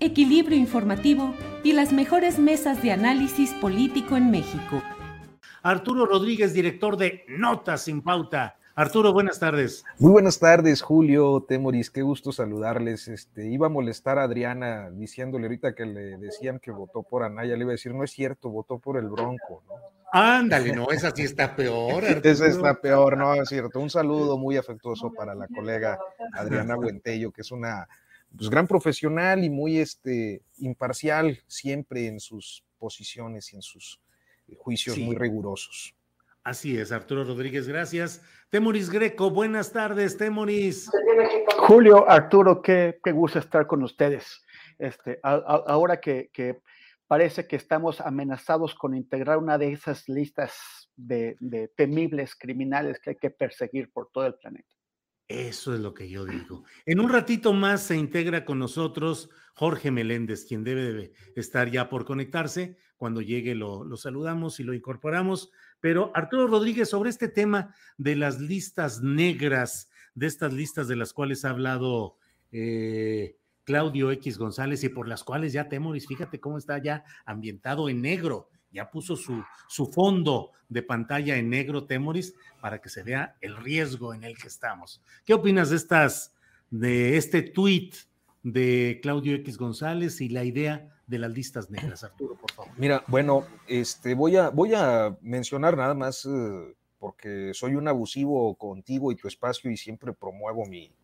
equilibrio informativo y las mejores mesas de análisis político en México. Arturo Rodríguez, director de Notas sin Pauta. Arturo, buenas tardes. Muy buenas tardes, Julio, Temoris, qué gusto saludarles. Este, iba a molestar a Adriana diciéndole ahorita que le decían que votó por Anaya, le iba a decir, no es cierto, votó por el Bronco, ¿no? Ándale, no, esa sí está peor. Arturo. Esa está peor, no, es cierto. Un saludo muy afectuoso para la colega Adriana Buentello, que es una pues, gran profesional y muy este, imparcial siempre en sus posiciones y en sus eh, juicios Sí. muy rigurosos. Así es, Arturo Rodríguez, gracias. Temoris Greco, buenas tardes, Temoris. Julio, Arturo, qué, qué gusto estar con ustedes. Este, a- a- ahora que, que parece que estamos amenazados con integrar una de esas listas de, de temibles criminales que hay que perseguir por todo el planeta. Eso es lo que yo digo. En un ratito más se integra con nosotros Jorge Meléndez, quien debe de estar ya por conectarse. Cuando llegue lo, lo saludamos y lo incorporamos. Pero Arturo Rodríguez, sobre este tema de las listas negras, de estas listas de las cuales ha hablado eh, Claudio X González y por las cuales ya Temoris, fíjate cómo está ya ambientado en negro. Ya puso su, fondo de pantalla en negro, Temoris, para que se vea el riesgo en el que estamos. ¿Qué opinas de estas, de este tuit de Claudio X González y la idea de las listas negras? Arturo, por favor. Mira, bueno, este, voy, a, voy a mencionar nada más eh, porque soy un abusivo contigo y tu espacio y siempre promuevo mi,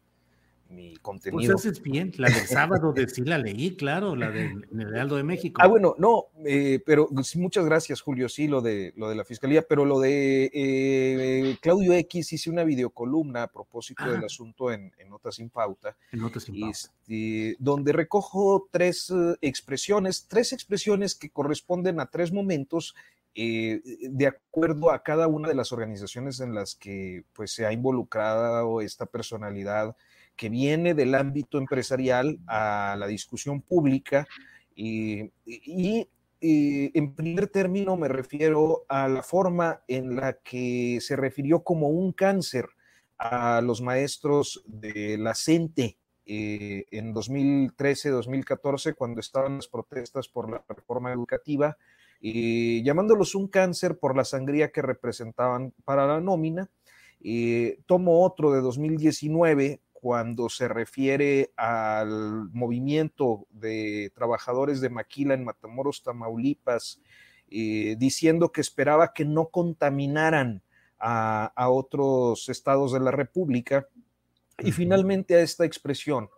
mi Pues contenido. haces bien. La del sábado de sí la leí, claro, la del Heraldo de México. Ah, bueno, no, eh, pero sí, muchas gracias, Julio. Sí, lo de, lo de la fiscalía, pero lo de eh, Claudio X hice una videocolumna a propósito Ah. del asunto en, en Notas sin Pauta, En Notas sin Pauta. este, donde recojo tres eh, expresiones, tres expresiones que corresponden a tres momentos eh, de acuerdo a cada una de las organizaciones en las que pues, se ha involucrado esta personalidad que viene del ámbito empresarial a la discusión pública y, en primer término me refiero a la forma en la que se refirió como un cáncer a los maestros de la CENTE eh, en 2013-2014 cuando estaban las protestas por la reforma educativa, llamándolos un cáncer por la sangría que representaban para la nómina. Tomo otro de 2019 cuando se refiere al movimiento de trabajadores de Maquila en Matamoros, Tamaulipas, eh, diciendo que esperaba que no contaminaran a, a, otros estados de la República. Y finalmente a esta expresión,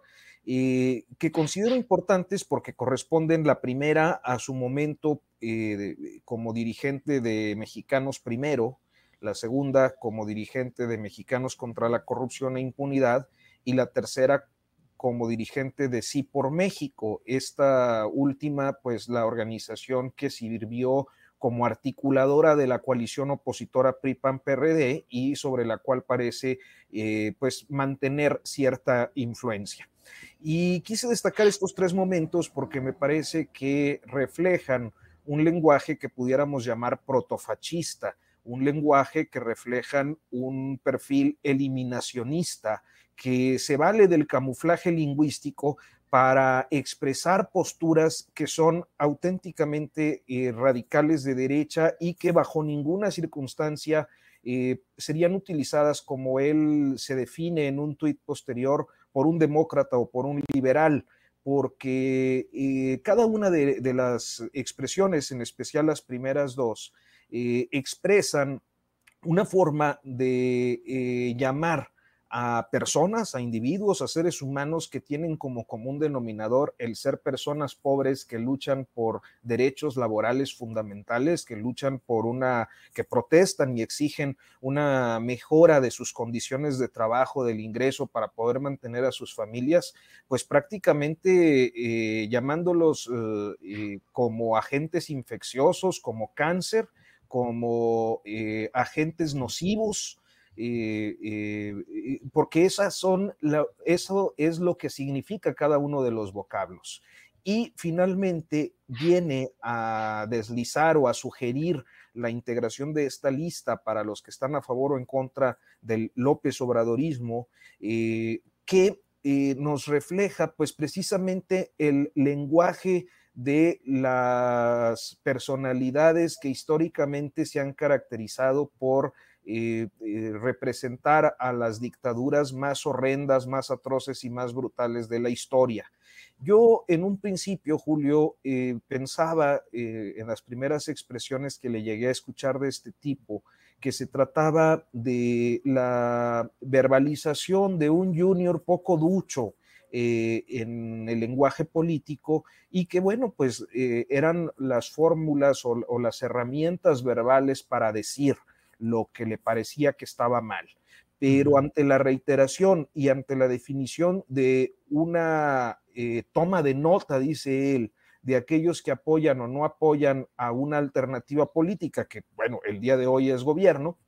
eh, que considero importantes porque corresponden la primera a su momento eh, de, como dirigente de Mexicanos Primero, la segunda como dirigente de Mexicanos contra la Corrupción e Impunidad, y la tercera como dirigente de Sí por México. Esta última, pues la organización que sirvió como articuladora de la coalición opositora PRI-PAN-PRD y sobre la cual parece eh, pues mantener cierta influencia. Y quise destacar estos tres momentos porque me parece que reflejan un lenguaje que pudiéramos llamar protofascista, un lenguaje que reflejan un perfil eliminacionista que se vale del camuflaje lingüístico para expresar posturas que son auténticamente eh, radicales de derecha y que bajo ninguna circunstancia eh, serían utilizadas como él se define en un tuit posterior por un demócrata o por un liberal, porque eh, cada una de, las expresiones, en especial las primeras dos, expresan una forma de llamar a personas, a individuos, a seres humanos que tienen como común denominador el ser personas pobres que luchan por derechos laborales fundamentales, que luchan por una, que protestan y exigen una mejora de sus condiciones de trabajo, del ingreso para poder mantener a sus familias, pues prácticamente eh, llamándolos eh, eh, como agentes infecciosos, como cáncer, como agentes nocivos, eh, eh, porque esas son eso es lo que significa cada uno de los vocablos. Y finalmente viene a deslizar o a sugerir la integración de esta lista para los que están a favor o en contra del López Obradorismo, eh, que nos refleja pues precisamente el lenguaje de las personalidades que históricamente se han caracterizado por eh, eh, representar a las dictaduras más horrendas, más atroces y más brutales de la historia. Yo en un principio, Julio, eh, pensaba en las primeras expresiones que le llegué a escuchar de este tipo, que se trataba de la verbalización de un junior poco ducho, en el lenguaje político y que, bueno, pues eran las fórmulas o, las herramientas verbales para decir lo que le parecía que estaba mal. Pero ante la reiteración y ante la definición de una eh, toma de nota, dice él, de aquellos que apoyan o no apoyan a una alternativa política, que bueno, el día de hoy es gobierno,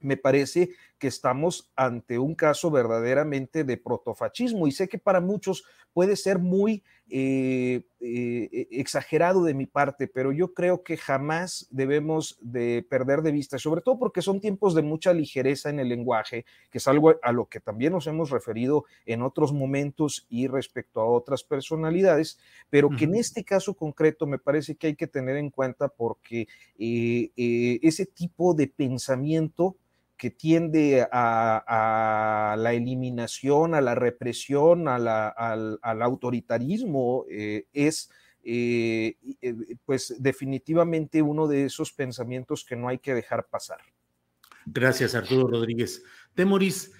me parece que estamos ante un caso verdaderamente de protofascismo y sé que para muchos puede ser muy eh, eh, exagerado de mi parte, pero yo creo que jamás debemos de perder de vista, sobre todo porque son tiempos de mucha ligereza en el lenguaje, que es algo a lo que también nos hemos referido en otros momentos y respecto a otras personalidades, pero que en este caso concreto me parece que hay que tener en cuenta porque eh, ese tipo de pensamiento que tiende a, la eliminación, a la represión, al, autoritarismo, eh, es eh, eh, pues definitivamente uno de esos pensamientos que no hay que dejar pasar. Gracias, Arturo Rodríguez. Temoris,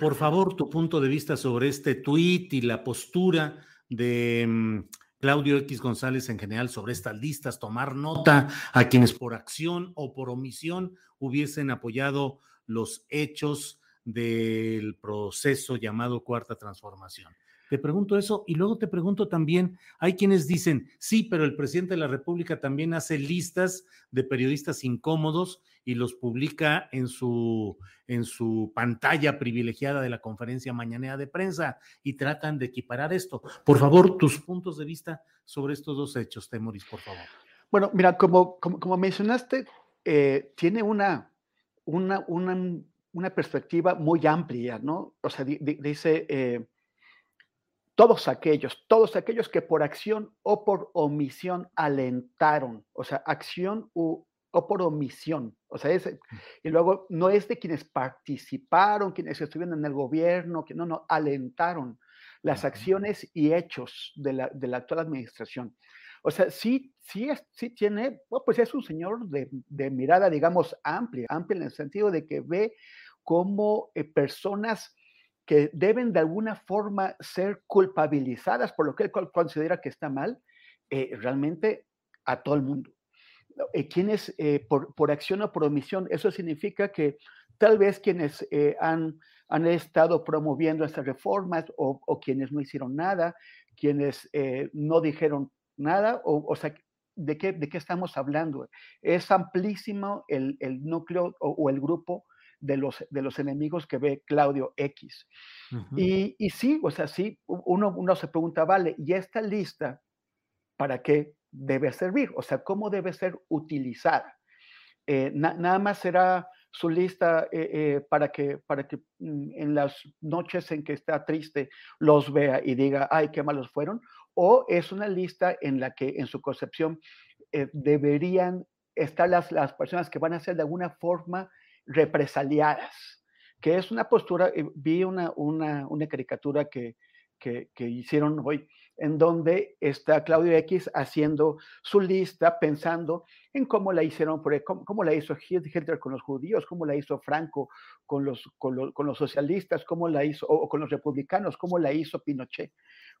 por favor, tu punto de vista sobre este tuit y la postura de mm, Claudio X González en general sobre estas listas, tomar nota a quienes por acción o por omisión hubiesen apoyado los hechos del proceso llamado cuarta transformación. Te pregunto eso y luego te pregunto también, hay quienes dicen, sí, pero el presidente de la República también hace listas de periodistas incómodos y los publica en su, en su pantalla privilegiada de la conferencia mañanera de prensa y tratan de equiparar esto. Por favor, tus puntos de vista sobre estos dos hechos, Temoris, por favor. Bueno, mira, como, como, mencionaste, eh, tiene una, una, una, perspectiva muy amplia, ¿no? O sea, dice, eh, todos aquellos, todos aquellos que por acción o por omisión alentaron, o sea, acción o por omisión, o sea, mm. y luego no es de quienes participaron, quienes estuvieron en el gobierno, que no, no, alentaron las acciones y hechos de la, de la actual administración. O sea, sí, sí, sí tiene, pues es un señor de, mirada, digamos, amplia, amplia en el sentido de que ve cómo eh, personas que deben de alguna forma ser culpabilizadas por lo que él considera que está mal, eh, realmente a todo el mundo. Eh, quienes por, acción o por omisión, eso significa que tal vez quienes han, han, estado promoviendo estas reformas o, o, quienes no hicieron nada, quienes no dijeron nada, o, sea, ¿de qué, ¿de qué estamos hablando? Es amplísimo el, núcleo o, el grupo de los, de los enemigos que ve Claudio X. y, y, sí, o sea, sí, uno, uno se pregunta, vale, ¿y esta lista para qué debe servir? O sea, ¿cómo debe ser utilizada? Eh, nada más será su lista eh, eh, para que, para que mm, en las noches en que está triste los vea y diga, ay, qué malos fueron, o es una lista en la que en su concepción eh, deberían estar las, las personas que van a ser de alguna forma represaliadas, que es una postura, vi una, una, una caricatura que, que hicieron hoy, en donde está Claudio X haciendo su lista, pensando en cómo la hicieron, cómo, la hizo Hitler con los judíos, cómo la hizo Franco con los, con los, socialistas, cómo la hizo, o con los republicanos, cómo la hizo Pinochet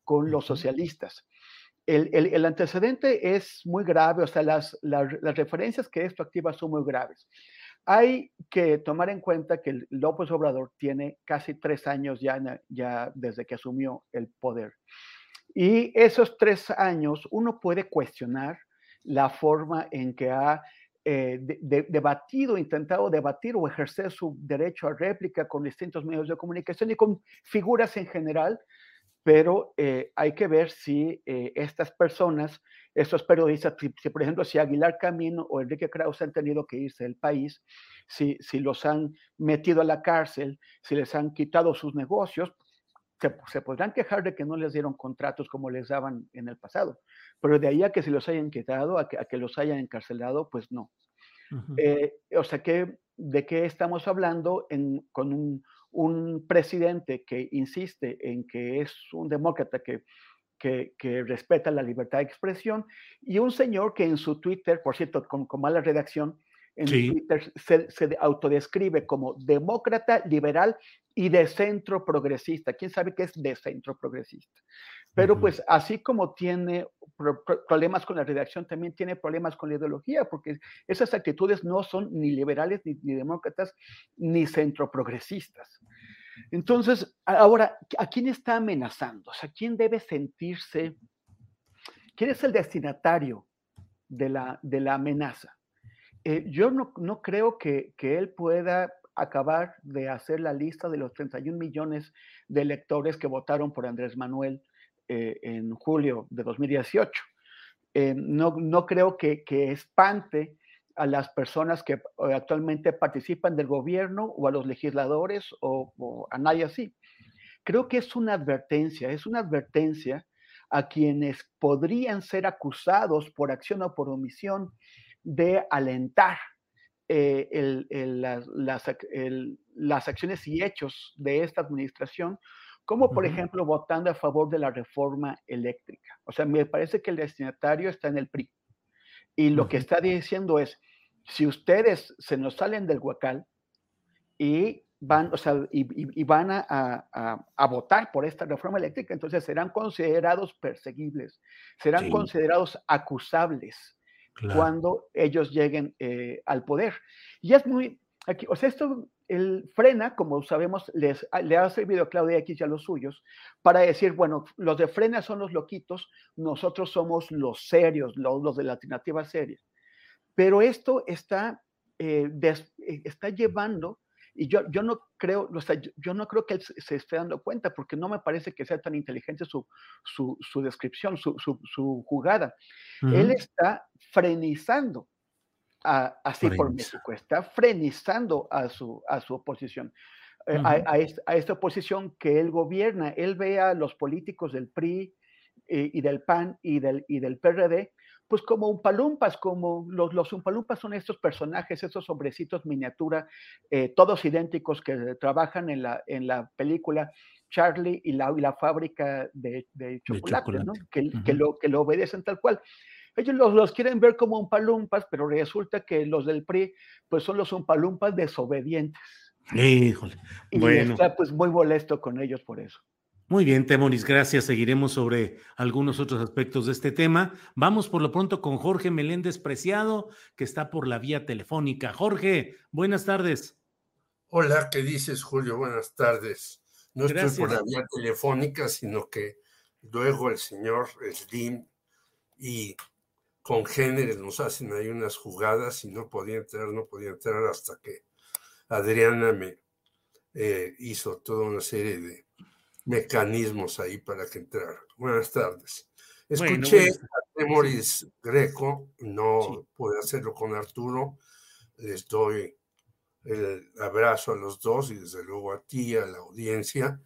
con los socialistas. El, el, antecedente es muy grave, o sea, las, las, las, referencias que esto activa son muy graves. Hay que tomar en cuenta que López Obrador tiene casi tres años ya, ya desde que asumió el poder. Y esos tres años uno puede cuestionar la forma en que ha eh, debatido, intentado debatir o ejercer su derecho a réplica con distintos medios de comunicación y con figuras en general, pero eh, hay que ver si eh, estas personas, estos periodistas, si, por ejemplo si Aguilar Camino o Enrique Krause han tenido que irse del país, si, si los han metido a la cárcel, si les han quitado sus negocios, se, podrán quejar de que no les dieron contratos como les daban en el pasado, pero de ahí a que se los hayan quitado, a que, los hayan encarcelado, pues no. Eh, o sea que, ¿de qué estamos hablando con un, presidente que insiste en que es un demócrata que, que, respeta la libertad de expresión y un señor que en su Twitter, por cierto, con, con mala redacción, en Twitter se, se, autodescribe como demócrata, liberal y de centro progresista. ¿Quién sabe qué es de centro progresista? Pero pues así como tiene problemas con la redacción, también tiene problemas con la ideología, porque esas actitudes no son ni liberales, ni, ni demócratas, ni centro progresistas. Entonces, ahora, ¿a quién está amenazando? O sea, ¿quién debe sentirse? ¿Quién es el destinatario de la, de la amenaza? Eh, yo no, no creo que, que, él pueda acabar de hacer la lista de los 31 millones de electores que votaron por Andrés Manuel eh, en julio de 2018. Eh, no, no, creo que, que, espante a las personas que actualmente participan del gobierno o a los legisladores o, o a nadie así. Creo que es una advertencia, es una advertencia a quienes podrían ser acusados por acción o por omisión de alentar eh, las, acciones y hechos de esta administración, como por ejemplo votando a favor de la reforma eléctrica. O sea, me parece que el destinatario está en el PRI. Y lo que está diciendo es, si ustedes se nos salen del huacal y van, y, van a, votar por esta reforma eléctrica, entonces serán considerados perseguibles, serán considerados acusables cuando ellos lleguen eh, al poder. Y es muy, aquí, o sea, esto, el frena, como sabemos, les, le ha servido a Claudia X y a los suyos para decir, bueno, los de frena son los loquitos, nosotros somos los serios, los, de la alternativa seria. Pero esto está, eh, eh, está llevando y yo, yo no creo, o sea, yo, no creo que él se esté dando cuenta, porque no me parece que sea tan inteligente su, su, su descripción, su, su, jugada. Él está frenizando a, así por México, está frenizando a su, a su oposición. Eh, a, a, esta oposición que él gobierna, él ve a los políticos del PRI eh, y del PAN y del, y del PRD pues como umpalumpas, como los, los umpalumpas son estos personajes, estos hombrecitos miniatura, eh, todos idénticos que trabajan en la, en la película Charlie y la, y la fábrica de, de chocolate, ¿no? que, que, lo, que lo obedecen tal cual. Ellos los, los quieren ver como umpalumpas, pero resulta que los del PRI pues son los umpalumpas desobedientes. Híjole. Y bueno. está pues muy molesto con ellos por eso. Muy bien, Temoris, gracias. Seguiremos sobre algunos otros aspectos de este tema. Vamos por lo pronto con Jorge Meléndez Preciado, que está por la vía telefónica. Jorge, buenas tardes. Hola, ¿qué dices, Julio? Buenas tardes. No estoy por la vía telefónica, sino que luego el señor Slim y congéneres nos hacen ahí unas jugadas y no podía entrar, no podía entrar hasta que Adriana me eh, hizo toda una serie de mecanismos ahí para que entrara. Buenas tardes. Escuché a Temoris Greco, no pude hacerlo con Arturo, les doy el abrazo a los dos y desde luego a ti, a la audiencia.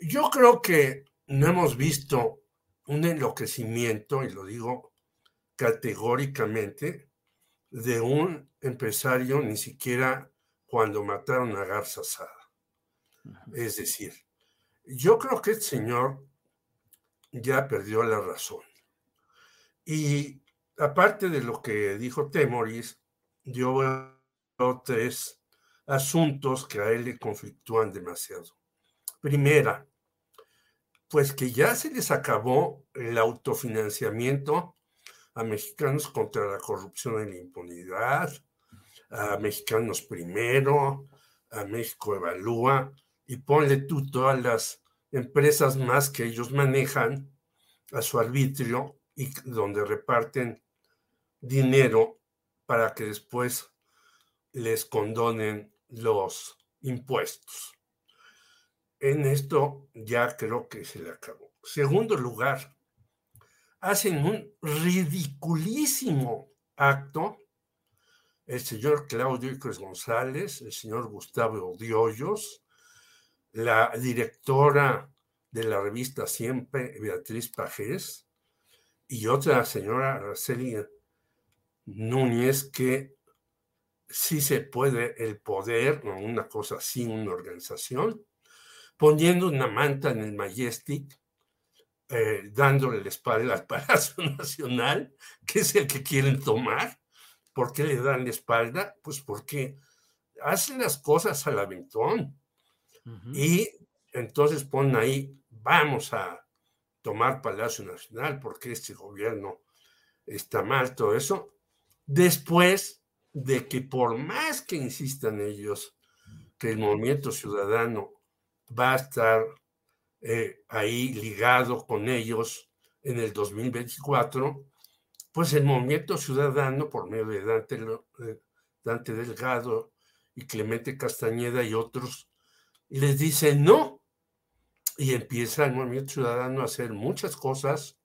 Yo creo que no hemos visto un enloquecimiento, y lo digo categóricamente, de un empresario ni siquiera cuando mataron a Garza Sada. Es decir, yo creo que el señor ya perdió la razón. Y aparte de lo que dijo Temoris, yo veo tres asuntos que a él le conflictúan demasiado. Primera, pues que ya se les acabó el autofinanciamiento a mexicanos contra la corrupción y la impunidad, a mexicanos primero, a México evalúa y ponle tú todas las empresas más que ellos manejan a su arbitrio y donde reparten dinero para que después les condonen los impuestos. En esto ya creo que se le acabó. Segundo lugar, hacen un ridiculísimo acto el señor Claudio Icres González, el señor Gustavo Odiollos, la directora de la revista Siempre, Beatriz Pajés, y otra señora Araceli Núñez, que sí se puede el poder, o una cosa así, una organización, poniendo una manta en el Majestic, eh, dándole la espalda al Palacio Nacional, que es el que quieren tomar. ¿Por qué le dan la espalda? Pues porque hacen las cosas al aventón. Y entonces ponen ahí, vamos a tomar Palacio Nacional porque este gobierno está mal, todo eso. Después de que por más que insistan ellos que el movimiento ciudadano va a estar eh, ahí ligado con ellos en el 2024, pues el movimiento ciudadano, por medio de Dante, Dante Delgado y Clemente Castañeda y otros, les dice no. Y empieza el movimiento ciudadano a hacer muchas cosas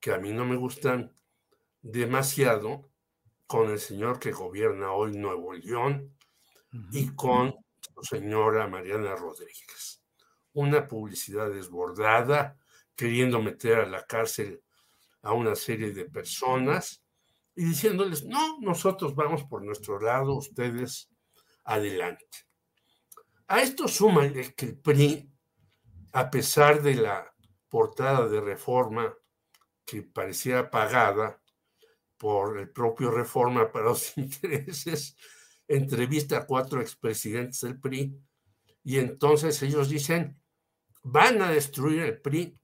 que a mí no me gustan demasiado con el señor que gobierna hoy Nuevo León y con su señora Mariana Rodríguez. Una publicidad desbordada, queriendo meter a la cárcel a una serie de personas y diciéndoles, no, nosotros vamos por nuestro lado, ustedes adelante. A esto suma que el PRI, a pesar de la portada de reforma que parecía pagada por el propio reforma para los intereses, entrevista a cuatro expresidentes del PRI y entonces ellos dicen, van a destruir el PRI.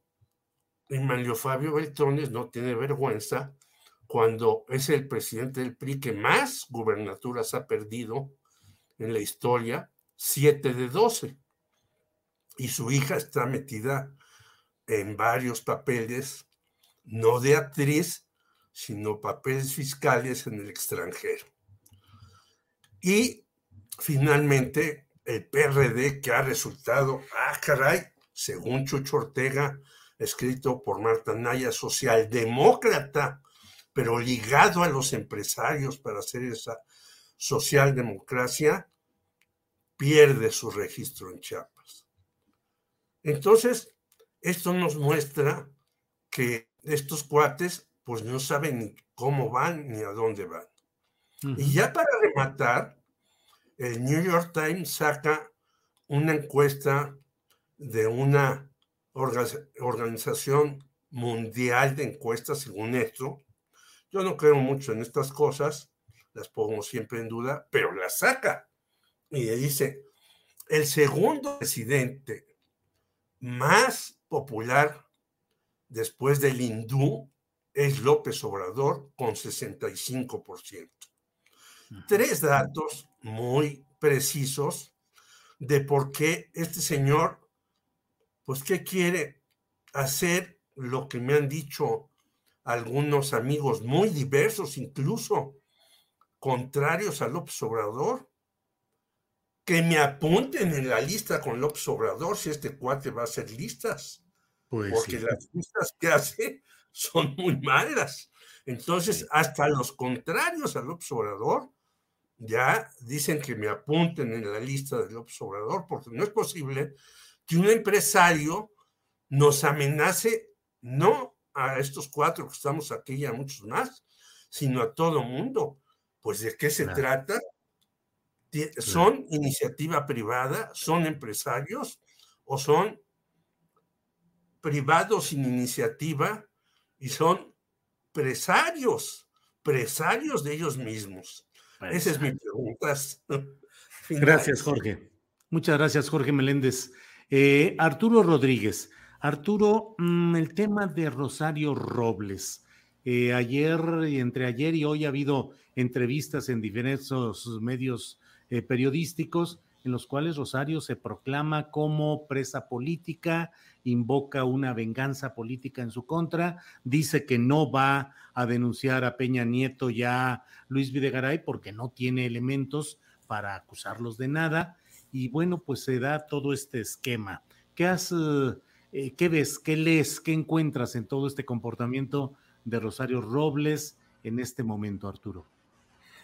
Y Manlio Fabio Beltrones no tiene vergüenza cuando es el presidente del PRI que más gubernaturas ha perdido en la historia 7 de 12. Y su hija está metida en varios papeles, no de actriz, sino papeles fiscales en el extranjero. Y finalmente, el PRD que ha resultado, ah, caray, según Chucho Ortega, escrito por Marta Naya, socialdemócrata, pero ligado a los empresarios para hacer esa socialdemocracia, pierde su registro en Chiapas. Entonces, esto nos muestra que estos cuates pues no saben ni cómo van ni a dónde van. Y ya para rematar, el New York Times saca una encuesta de una organización mundial de encuestas, según esto. Yo no creo mucho en estas cosas, las pongo siempre en duda, pero las saca y le dice, el segundo presidente más popular después del hindú es López Obrador con 65%. Tres datos muy precisos de por qué este señor, pues, ¿qué quiere hacer? Lo que me han dicho algunos amigos muy diversos, incluso contrarios a López Obrador, que me apunten en la lista con López Obrador si este cuate va a hacer listas. Pues porque las listas que hace son muy malas. Entonces, hasta los contrarios a López Obrador ya dicen que me apunten en la lista del observador, porque no es posible que un empresario nos amenace no a estos cuatro que estamos aquí y a muchos más, sino a todo mundo. Pues de qué se trata? ¿Son iniciativa privada? ¿Son empresarios? ¿O son privados sin iniciativa? Y son presarios, presarios de ellos mismos. Esa es mi pregunta. Gracias, Jorge. Muchas gracias, Jorge Meléndez. Eh, Arturo Rodríguez. Arturo, mm, el tema de Rosario Robles. Eh, ayer, entre ayer y hoy ha habido entrevistas en diferentes medios eh, periodísticos en los cuales Rosario se proclama como presa política, invoca una venganza política en su contra, dice que no va a denunciar a Peña Nieto y a Luis Videgaray porque no tiene elementos para acusarlos de nada. Y bueno, pues se da todo este esquema. ¿Qué, has, eh, ¿qué ves, qué lees, qué encuentras en todo este comportamiento de Rosario Robles en este momento, Arturo?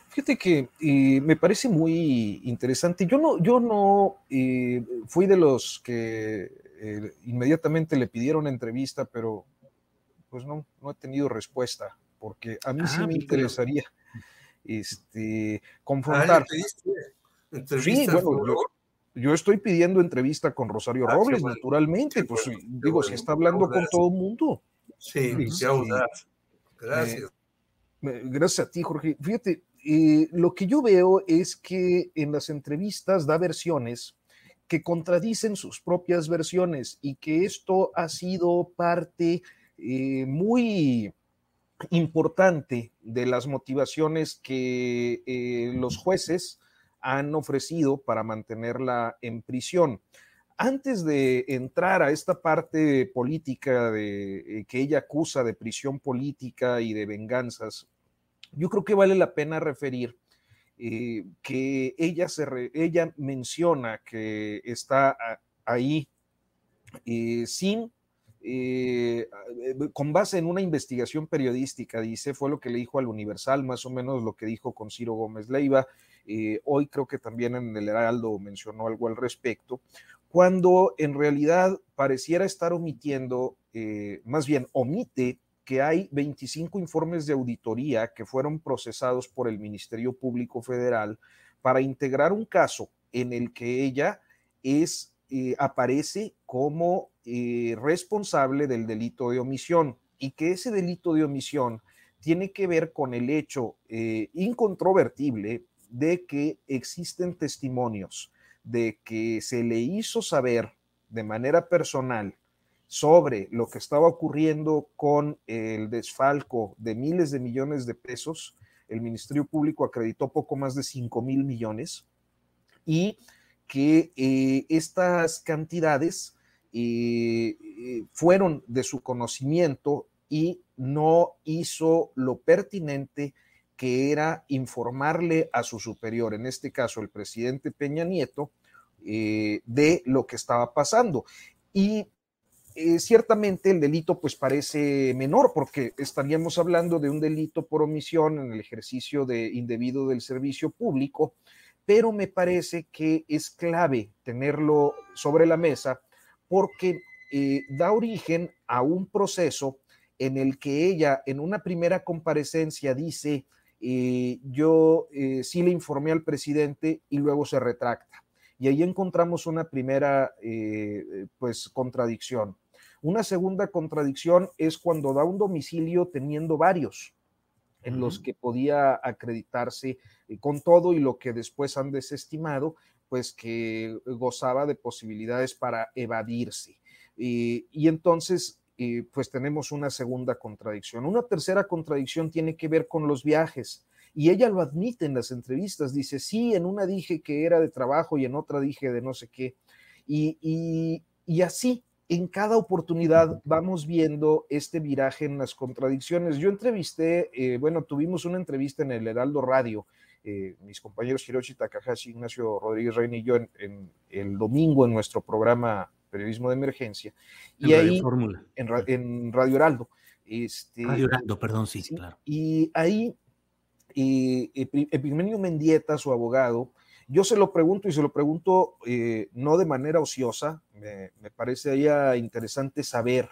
Fíjate que eh, me parece muy interesante. Yo no, yo no eh, fui de los que eh, inmediatamente le pidieron entrevista, pero pues no, no he tenido respuesta, porque a mí sí ah, me interesaría este, confrontar. Ah, sí, bueno, yo, estoy pidiendo entrevista con Rosario ah, Robles, naturalmente, pues digo, si está hablando con todo el mundo. Sí, este, Gracias. gracias a ti, Jorge. Fíjate, eh, lo que yo veo es que en las entrevistas da versiones que contradicen sus propias versiones y que esto ha sido parte eh, muy importante de las motivaciones que eh, los jueces han ofrecido para mantenerla en prisión. Antes de entrar a esta parte política de, que ella acusa de prisión política y de venganzas, yo creo que vale la pena referir eh, que ella, se ella menciona que está ahí eh, sin, eh, con base en una investigación periodística, dice, fue lo que le dijo al Universal, más o menos lo que dijo con Ciro Gómez Leiva. hoy creo que también en el Heraldo mencionó algo al respecto, cuando en realidad pareciera estar omitiendo, más bien omite que hay 25 informes de auditoría que fueron procesados por el Ministerio Público Federal para integrar un caso en el que ella es, eh, aparece como eh, responsable del delito de omisión y que ese delito de omisión tiene que ver con el hecho eh, incontrovertible de que existen testimonios de que se le hizo saber de manera personal sobre lo que estaba ocurriendo con el desfalco de miles de millones de pesos. El Ministerio Público acreditó poco más de 5 mil millones y que eh, estas cantidades eh, eh, fueron de su conocimiento y no hizo lo pertinente que era informarle a su superior, en este caso el presidente Peña Nieto, de lo que estaba pasando. Y eh, ciertamente el delito pues parece menor porque estaríamos hablando de un delito por omisión en el ejercicio de indebido del servicio público, pero me parece que es clave tenerlo sobre la mesa porque eh, da origen a un proceso en el que ella en una primera comparecencia dice, eh, yo sí le informé al presidente y luego se retracta. Y ahí encontramos una primera pues contradicción. Una segunda contradicción es cuando da un domicilio teniendo varios en los que podía acreditarse eh, con todo y lo que después han desestimado, pues que gozaba de posibilidades para evadirse. Eh, y entonces, eh, pues tenemos una segunda contradicción. Una tercera contradicción tiene que ver con los viajes. Y ella lo admite en las entrevistas, dice, sí, en una dije que era de trabajo y en otra dije de no sé qué. y, y así, en cada oportunidad vamos viendo este viraje en las contradicciones. Yo entrevisté, eh, bueno, tuvimos una entrevista en el Heraldo Radio, eh, mis compañeros Hiroshi Takahashi, Ignacio Rodríguez Reina y yo en, el domingo en nuestro programa Periodismo de Emergencia. y ahí, en, en, Radio Heraldo. Este, Radio Heraldo, perdón, sí, claro. Y ahí Epigmenio Mendieta, su abogado, yo se lo pregunto y se lo pregunto eh, no de manera ociosa, me, parece ya interesante saber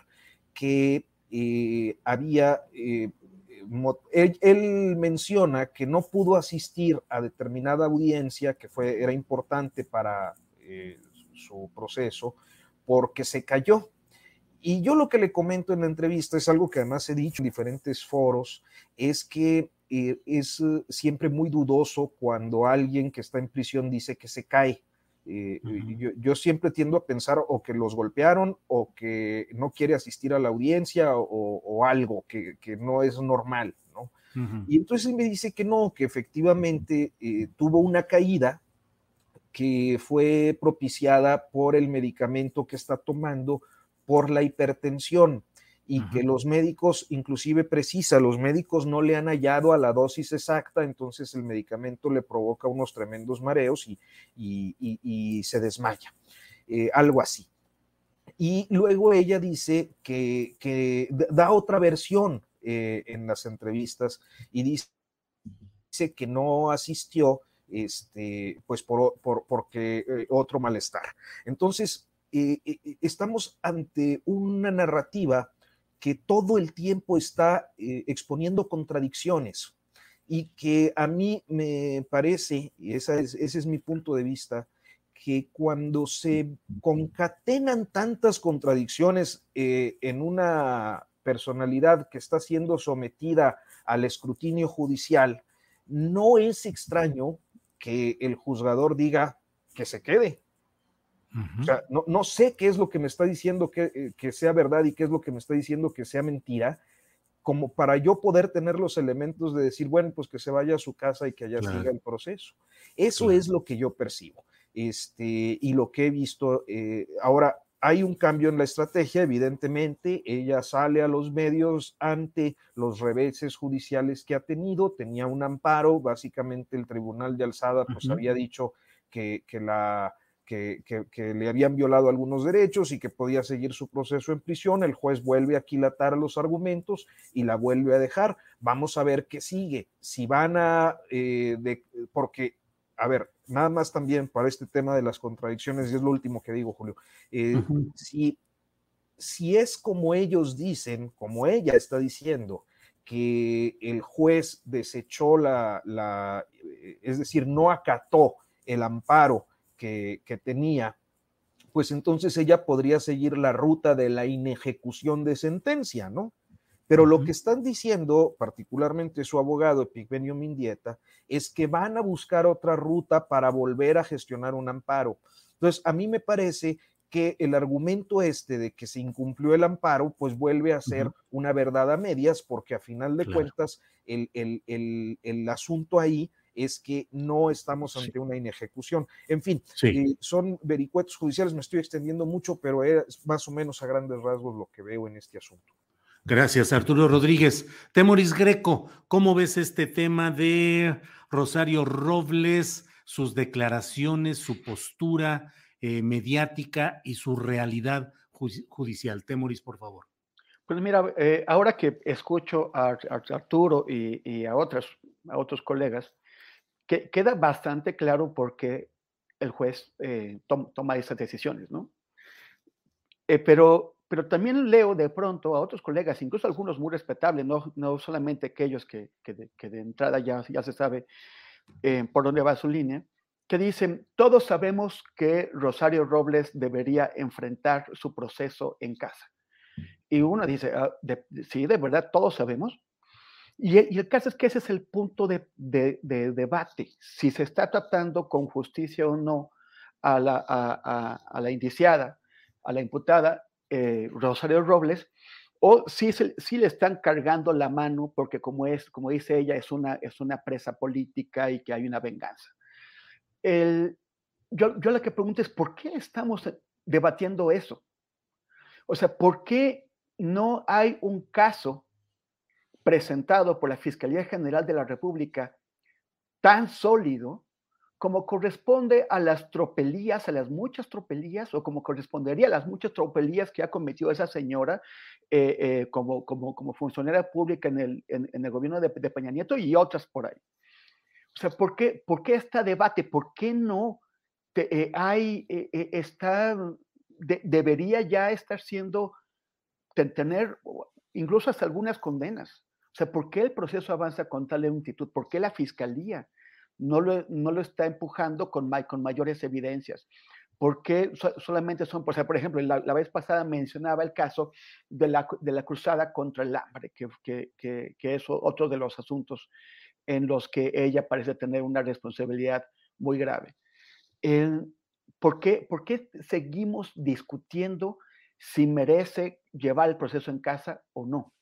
que eh, había, eh, él, menciona que no pudo asistir a determinada audiencia que fue, era importante para su proceso porque se cayó. Y yo lo que le comento en la entrevista es algo que además he dicho en diferentes foros, es que eh, es eh, siempre muy dudoso cuando alguien que está en prisión dice que se cae. Eh, yo, siempre tiendo a pensar o que los golpearon o que no quiere asistir a la audiencia o, algo que, no es normal, ¿no? Y entonces me dice que no, que efectivamente tuvo una caída que fue propiciada por el medicamento que está tomando por la hipertensión y que los médicos, inclusive precisa, los médicos no le han hallado a la dosis exacta, entonces el medicamento le provoca unos tremendos mareos y, se desmaya, eh, algo así. Y luego ella dice que, da otra versión eh, en las entrevistas y dice, que no asistió este, pues por, porque eh, otro malestar. Entonces, estamos ante una narrativa que todo el tiempo está eh, exponiendo contradicciones y que a mí me parece, y ese es mi punto de vista, que cuando se concatenan tantas contradicciones eh, en una personalidad que está siendo sometida al escrutinio judicial, no es extraño que el juzgador diga que se quede, o sea, no, sé qué es lo que me está diciendo eh, que, sea verdad y qué es lo que me está diciendo que sea mentira, como para yo poder tener los elementos de decir, bueno, pues que se vaya a su casa y que allá siga el proceso. Eso es lo que yo percibo. Este, y lo que he visto eh, ahora, hay un cambio en la estrategia, evidentemente, ella sale a los medios ante los reveses judiciales que ha tenido, tenía un amparo, básicamente el Tribunal de Alzada pues había dicho que, que la que, le habían violado algunos derechos y que podía seguir su proceso en prisión. El juez vuelve a aquilatar los argumentos y la vuelve a dejar. Vamos a ver qué sigue. Si van a, eh, porque, a ver, nada más también para este tema de las contradicciones, y es lo último que digo, Julio, eh, si, si es como ellos dicen, como ella está diciendo, que el juez desechó la, la eh, es decir, no acató el amparo que, tenía, pues entonces ella podría seguir la ruta de la inejecución de sentencia, ¿no? Pero lo que están diciendo, particularmente su abogado Epigmenio Mindieta, es que van a buscar otra ruta para volver a gestionar un amparo. Entonces, a mí me parece que el argumento este de que se incumplió el amparo, pues vuelve a ser una verdad a medias, porque a final de cuentas el, el, el asunto ahí es que no estamos ante una inejecución. En fin, eh, son vericuetos judiciales, me estoy extendiendo mucho, pero es más o menos a grandes rasgos lo que veo en este asunto. Gracias, Arturo Rodríguez. Temoris Greco, ¿cómo ves este tema de Rosario Robles, sus declaraciones, su postura eh, mediática y su realidad judicial? Temoris, por favor. Pues mira, eh, ahora que escucho a, Arturo y, a, otras, a otros colegas, que queda bastante claro por qué el juez eh, toma esas decisiones, ¿no? Eh, pero, pero también leo de pronto a otros colegas, incluso algunos muy respetables, no, no solamente aquellos que, que, de, entrada ya, ya se sabe eh, por dónde va su línea, que dicen, todos sabemos que Rosario Robles debería enfrentar su proceso en casa. Y uno dice, ah, sí, de verdad, todos sabemos. Y, el caso es que ese es el punto de, debate, si se está tratando con justicia o no a la, a, la indiciada, a la imputada eh, Rosario Robles, o si, si, le están cargando la mano porque como, es, como dice ella, es una, es una presa política y que hay una venganza. El, yo, yo lo que pregunto es, ¿por qué estamos debatiendo eso? O sea, ¿por qué no hay un caso presentado por la Fiscalía General de la República tan sólido como corresponde a las tropelías, a las muchas tropelías, o como correspondería a las muchas tropelías que ha cometido esa señora eh, eh, como, como, como, funcionaria pública en el, en, el gobierno de, de, Peña Nieto y otras por ahí. O sea, ¿por qué, por qué este debate? ¿Por qué no te, eh, hay, está, debería ya estar siendo, tener incluso hasta algunas condenas? O sea, ¿por qué el proceso avanza con tal lentitud? ¿Por qué la fiscalía no lo, no lo está empujando con, con mayores evidencias? ¿Por qué solamente son, por ejemplo, la, vez pasada mencionaba el caso de la, de la cruzada contra el hambre, que, que, que, es otro de los asuntos en los que ella parece tener una responsabilidad muy grave. ¿por, qué, ¿Por qué seguimos discutiendo si merece llevar el proceso en casa o no?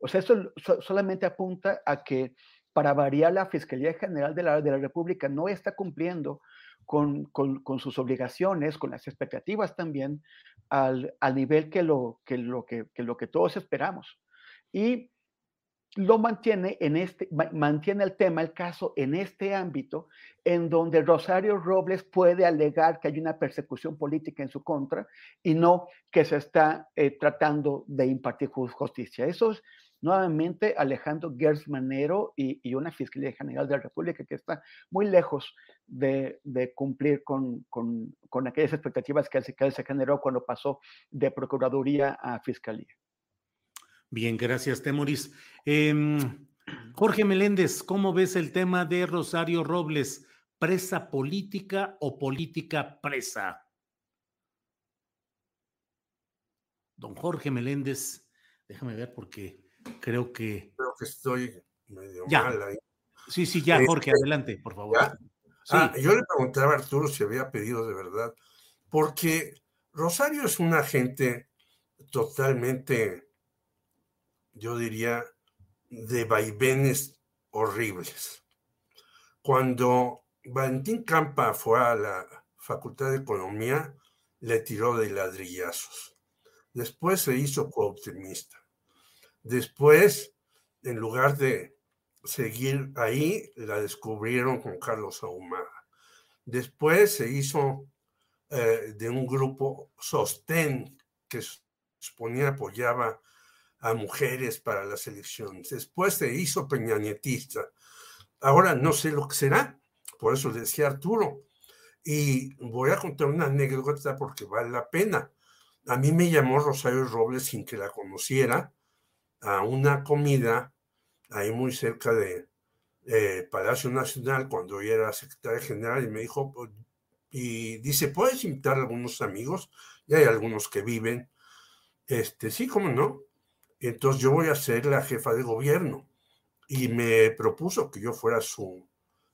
O sea, eso solamente apunta a que para variar la Fiscalía General de la, de la República no está cumpliendo con, con, sus obligaciones, con las expectativas también, al, al nivel que lo que, lo que lo que todos esperamos. Y lo mantiene en este, mantiene el tema, el caso en este ámbito, en donde Rosario Robles puede alegar que hay una persecución política en su contra y no que se está eh, tratando de impartir justicia. Eso es nuevamente Alejandro Gers Manero y, una Fiscalía General de la República que está muy lejos de, cumplir con, aquellas expectativas que, que se generó cuando pasó de Procuraduría a Fiscalía. Bien, gracias, Temoris. Em, Jorge Meléndez, ¿cómo ves el tema de Rosario Robles? ¿Presa política o política presa? Don Jorge Meléndez, déjame ver porque creo que. Creo que estoy medio mal ahí. Sí, sí, ya, Jorge, este, adelante, por favor. Ah, yo le preguntaba a Arturo si había pedido de verdad, porque Rosario es una gente totalmente yo diría, de vaivenes horribles. Cuando Valentín Campa fue a la Facultad de Economía, le tiró de ladrillazos. Después se hizo cooptimista. Después, en lugar de seguir ahí, la descubrieron con Carlos Ahumada. Después se hizo eh, de un grupo Sostén, que suponía apoyaba a mujeres para las elecciones. Después se hizo peñanietista. Ahora no sé lo que será, por eso decía Arturo. Y voy a contar una anécdota porque vale la pena. A mí me llamó Rosario Robles sin que la conociera a una comida ahí muy cerca de eh, Palacio Nacional cuando yo era secretaria general y me dijo, pues", y dice, ¿puedes invitar a algunos amigos? Y hay algunos que viven. Este, sí, cómo no entonces yo voy a ser la jefa de gobierno. Y me propuso que yo fuera su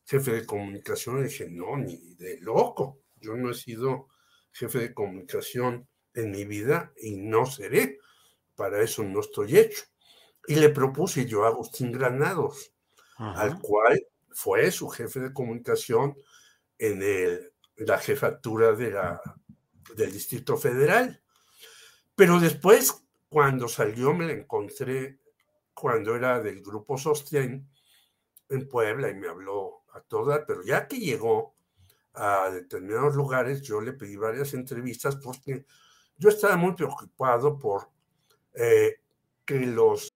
jefe de comunicación. Dije, no, ni de loco. Yo no he sido jefe de comunicación en mi vida y no seré. Para eso no estoy hecho. Y le propuse yo a Agustín Granados, al cual fue su jefe de comunicación en el, la jefatura de la, del Distrito Federal. Pero después cuando salió me la encontré cuando era del grupo Sostien en Puebla y me habló a toda, pero ya que llegó a determinados lugares, yo le pedí varias entrevistas porque yo estaba muy preocupado por eh, que los...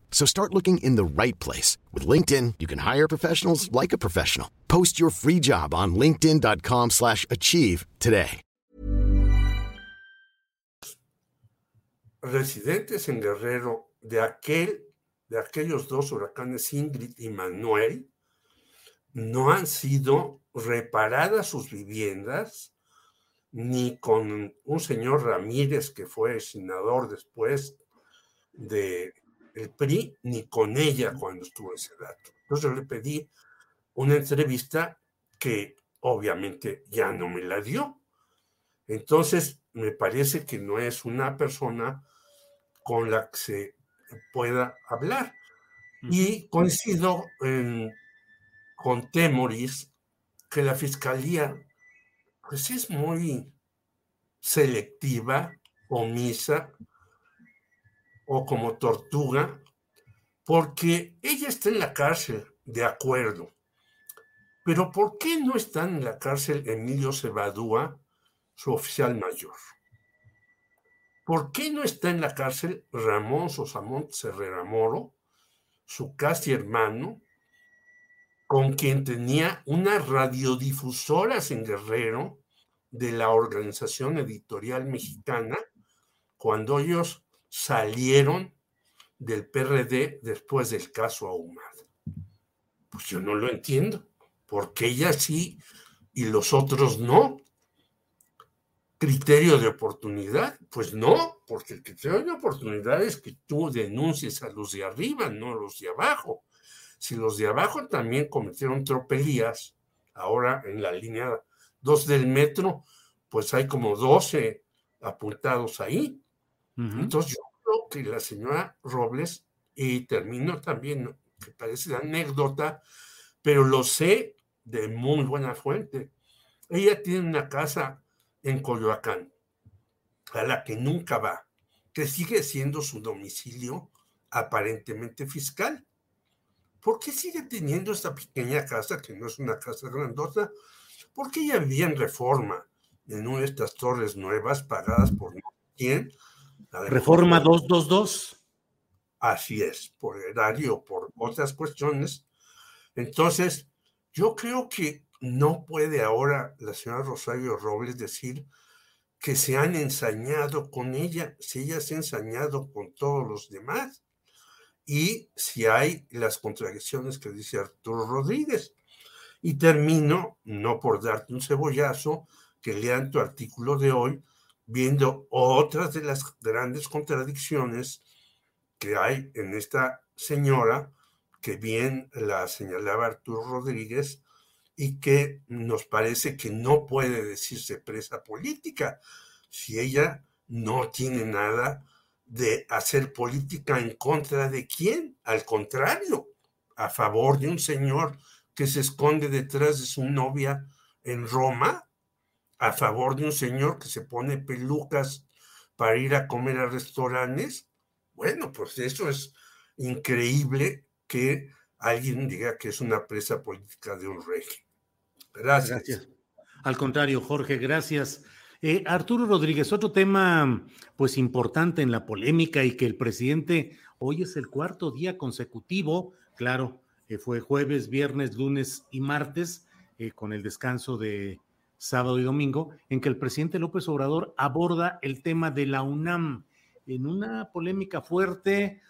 So start looking in the right place. With LinkedIn, you can hire professionals like a professional. Post your free job on linkedin.com slash achieve today. residentes en Guerrero de aquel, de aquellos dos huracanes Ingrid y Manuel, no han sido reparadas sus viviendas, ni con un señor Ramírez que fue senador después de el PRI, ni con ella cuando estuvo ese dato. Entonces yo le pedí una entrevista que obviamente ya no me la dio. Entonces me parece que no es una persona con la que se pueda hablar. Y coincido con Temoris que la fiscalía pues es muy selectiva, omisa o como tortuga, porque ella está en la cárcel, de acuerdo. Pero ¿por qué no está en la cárcel Emilio Cebadúa, su oficial mayor? ¿Por qué no está en la cárcel Ramón Sosamont Herrera Moro, su casi hermano, con quien tenía unas radiodifusoras en Guerrero de la Organización Editorial Mexicana, cuando ellos salieron del PRD después del caso Ahumada? Pues yo no lo entiendo. ¿Por qué ella sí y los otros no? criterio de oportunidad? Pues no, porque el criterio de oportunidad es que tú denuncies a los de arriba, no a los de abajo. Si los de abajo también cometieron tropelías, ahora en la línea 2 del metro, pues hay como 12 apuntados ahí. Entonces yo creo que la señora Robles, y termino también, que parece anécdota, pero lo sé de muy buena fuente. Ella tiene una casa en Coyoacán, a la que nunca va, que sigue siendo su domicilio aparentemente fiscal. ¿Por qué sigue teniendo esta pequeña casa, que no es una casa grandota? Porque ella vivía en reforma, en una de estas torres nuevas pagadas por quién. Reforma 222. Así es, por erario, por otras cuestiones. Entonces, yo creo que no puede ahora la señora Rosario Robles decir que se han ensañado con ella, si ella se ha ensañado con todos los demás, y si hay las contradicciones que dice Arturo Rodríguez. Y termino, no por darte un cebollazo, que lean tu artículo de hoy, viendo otras de las grandes contradicciones que hay en esta señora, que bien la señalaba Arturo Rodríguez, y que nos parece que no puede decirse presa política si ella no tiene nada de hacer política en contra de quién, al contrario, a favor de un señor que se esconde detrás de su novia en Roma, a favor de un señor que se pone pelucas para ir a comer a restaurantes. Bueno, pues eso es increíble que alguien diga que es una presa política de un régimen. Gracias. Al contrario, Jorge, gracias. Eh, Arturo Rodríguez, otro tema pues importante en la polémica y que el presidente hoy es el cuarto día consecutivo, claro, eh, fue jueves, viernes, lunes y martes, eh, con el descanso de sábado y domingo, en que el presidente López Obrador aborda el tema de la UNAM en una polémica fuerte,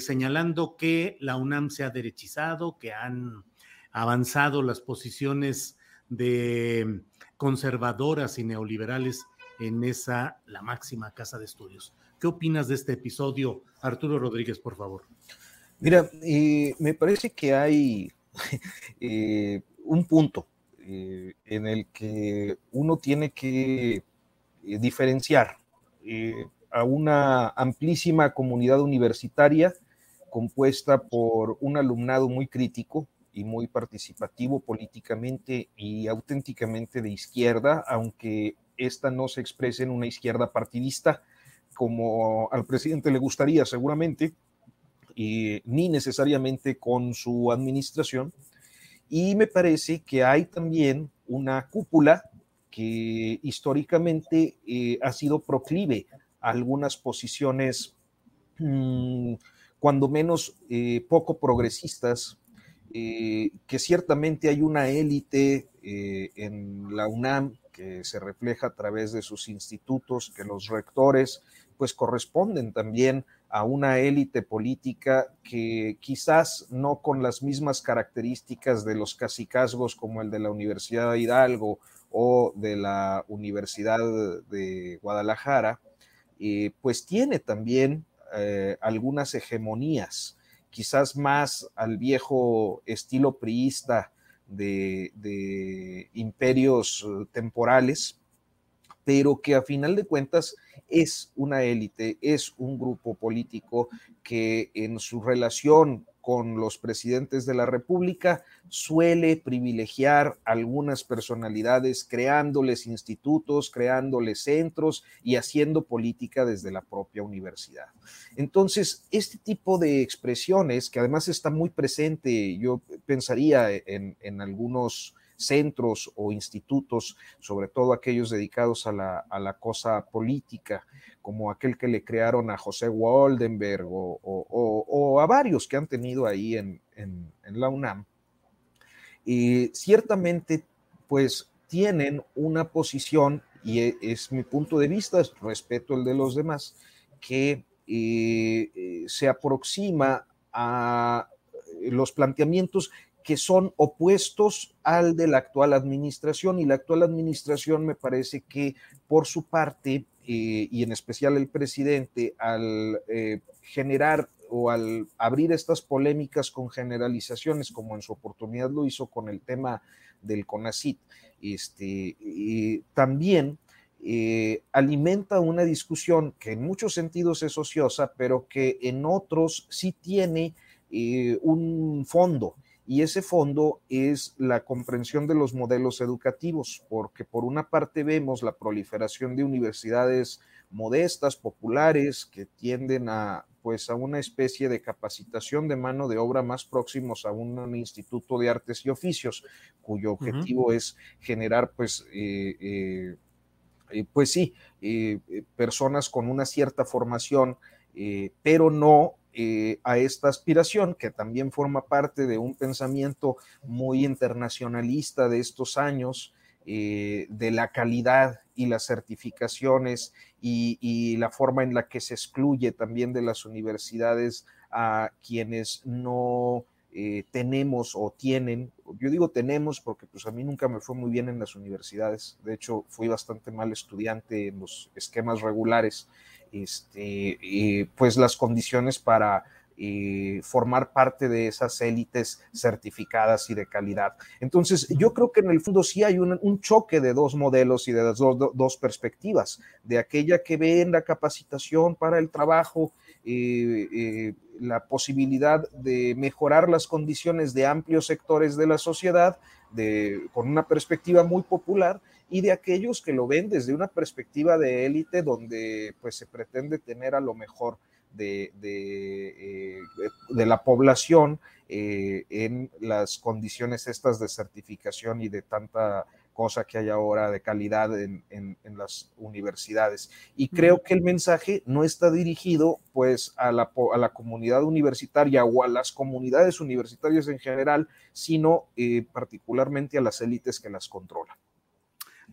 señalando que la UNAM se ha derechizado, que han avanzado las posiciones de conservadoras y neoliberales en esa, la máxima casa de estudios. ¿Qué opinas de este episodio? Arturo Rodríguez, por favor. Mira, eh, me parece que hay eh, un punto eh, en el que uno tiene que diferenciar a una amplísima comunidad universitaria compuesta por un alumnado muy crítico, y muy participativo políticamente y auténticamente de izquierda, aunque esta no se exprese en una izquierda partidista como al presidente le gustaría seguramente, y, ni necesariamente con su administración. Y me parece que hay también una cúpula que históricamente eh, ha sido proclive a algunas posiciones, mm, cuando menos eh, poco progresistas, eh, que ciertamente hay una élite en la UNAM que se refleja a través de sus institutos, que los rectores pues corresponden también a una élite política que quizás no con las mismas características de los cacicazgos como el de la Universidad de Hidalgo o de la Universidad de Guadalajara, eh, pues tiene también eh, algunas hegemonías, quizás más al viejo estilo priista de, de imperios temporales, pero que a final de cuentas es una élite, es un grupo político que en su relación con los presidentes de la República suele privilegiar algunas personalidades creándoles institutos, creándoles centros y haciendo política desde la propia universidad. Entonces, este tipo de expresiones, que además está muy presente, yo pensaría en, en algunos centros o institutos, sobre todo aquellos dedicados a la, cosa política, como aquel que le crearon a José Waldenberg o, a varios que han tenido ahí en, la UNAM, y ciertamente pues tienen una posición, y e, es, mi punto de vista, respeto el de los demás, que eh, eh, se aproxima a los planteamientos que son opuestos al de la actual administración y la actual administración me parece que por su parte eh, y en especial el presidente al eh, generar o al abrir estas polémicas con generalizaciones como en su oportunidad lo hizo con el tema del CONACIT, este, también eh, alimenta una discusión que en muchos sentidos es ociosa, pero que en otros sí tiene un fondo y ese fondo es la comprensión de los modelos educativos, porque por una parte vemos la proliferación de universidades modestas, populares, que tienden a pues a una especie de capacitación de mano de obra más próximos a un, instituto de artes y oficios, cuyo objetivo es generar pues eh, eh, eh, pues sí, personas con una cierta formación, pero no eh, a esta aspiración, que también forma parte de un pensamiento muy internacionalista de estos años, eh, de la calidad y las certificaciones y, la forma en la que se excluye también de las universidades a quienes no eh, tenemos o tienen, yo digo tenemos porque pues a mí nunca me fue muy bien en las universidades, de hecho fui bastante mal estudiante en los esquemas regulares este, pues las condiciones para eh, formar parte de esas élites certificadas y de calidad. Entonces, yo creo que en el fondo sí hay un, choque de dos modelos y de las dos, perspectivas, de aquella que ve en la capacitación para el trabajo eh, eh, la posibilidad de mejorar las condiciones de amplios sectores de la sociedad de, con una perspectiva muy popular y de aquellos que lo ven desde una perspectiva de élite donde pues se pretende tener a lo mejor de, de, eh, la población eh, en las condiciones estas de certificación y de tanta cosa que hay ahora de calidad en, las universidades. Y creo que el mensaje no está dirigido pues a la, a la, comunidad universitaria o a las comunidades universitarias en general, sino eh, particularmente a las élites que las controlan.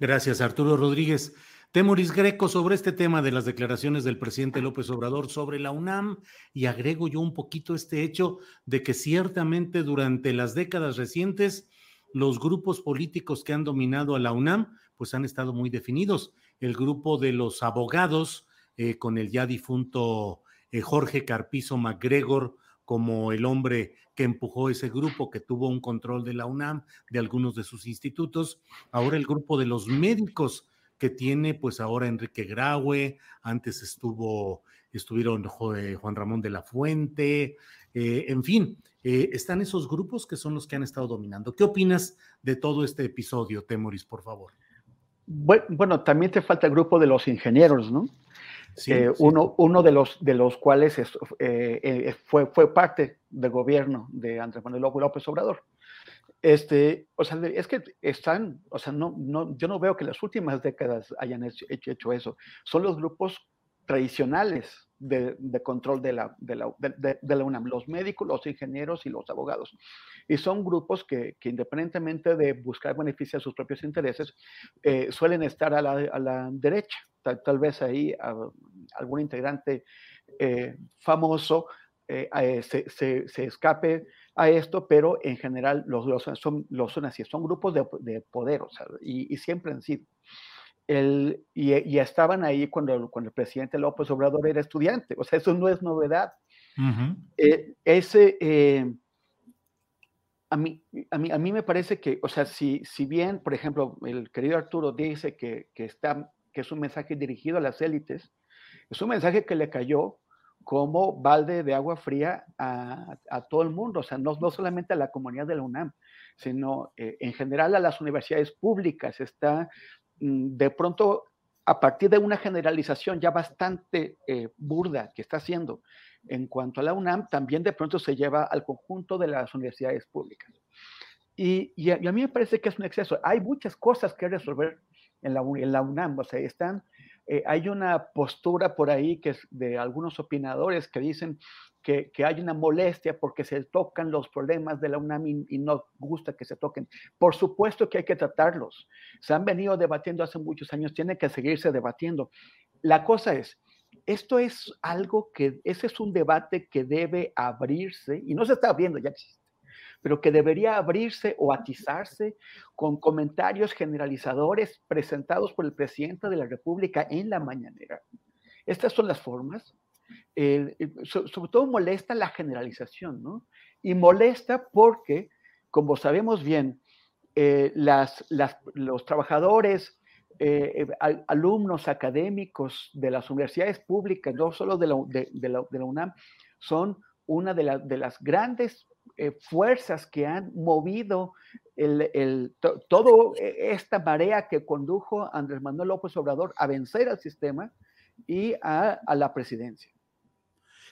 Gracias, Arturo Rodríguez. Temoris Greco sobre este tema de las declaraciones del presidente López Obrador sobre la UNAM y agrego yo un poquito este hecho de que ciertamente durante las décadas recientes los grupos políticos que han dominado a la UNAM pues han estado muy definidos. El grupo de los abogados eh, con el ya difunto eh, Jorge Carpizo MacGregor como el hombre que empujó ese grupo, que tuvo un control de la UNAM, de algunos de sus institutos. Ahora el grupo de los médicos que tiene, pues ahora Enrique Graue, antes estuvo, estuvieron Juan Ramón de la Fuente, eh, en fin, eh, están esos grupos que son los que han estado dominando. ¿Qué opinas de todo este episodio, Temoris, por favor? Bueno, también te falta el grupo de los ingenieros, ¿no? Uno, uno de, los, de los cuales eh, eh, fue, fue parte del gobierno de Andrés Manuel López Obrador. Este, o sea, es que están, o sea, no, no, yo no veo que las últimas décadas hayan hecho, hecho eso. Son los grupos tradicionales de, control de la, de, la, de, la, UNAM, los médicos, los ingenieros y los abogados. Y son grupos que, que independientemente de buscar beneficios a sus propios intereses, eh, suelen estar a la, a la derecha, tal, tal, vez ahí algún integrante eh, famoso se, escape a esto, pero en general los, los son, los son así, son grupos de, poder, y, siempre han sido. El, y, estaban ahí cuando, cuando el presidente López Obrador era estudiante, o sea, eso no es novedad. ese, a mí, a, mí, a mí me parece que, o sea, si, si bien, por ejemplo, el querido Arturo dice que, que, está, que es un mensaje dirigido a las élites, es un mensaje que le cayó como balde de agua fría a, a todo el mundo, o sea, no, no, solamente a la comunidad de la UNAM, sino eh, en general a las universidades públicas. Está de pronto, a partir de una generalización ya bastante eh, burda que está haciendo, en cuanto a la UNAM, también de pronto se lleva al conjunto de las universidades públicas. Y, a, mí me parece que es un exceso. Hay muchas cosas que resolver en la, UNAM. O sea, están, eh, hay una postura por ahí que de algunos opinadores que dicen que, hay una molestia porque se tocan los problemas de la UNAM y, no gusta que se toquen. Por supuesto que hay que tratarlos. Se han venido debatiendo hace muchos años, tiene que seguirse debatiendo. La cosa es, esto es algo que, ese es un debate que debe abrirse, y no se está abriendo, ya existe, pero que debería abrirse o atizarse con comentarios generalizadores presentados por el presidente de la República en la mañanera. Estas son las formas. Sobre todo molesta la generalización, ¿no? Y molesta porque, como sabemos bien, eh, los trabajadores eh, eh alumnos académicos de las universidades públicas, no solo de la, la, la UNAM, son una de, de las grandes fuerzas que han movido el, el, toda esta marea que condujo Andrés Manuel López Obrador a vencer al sistema y a, a la presidencia.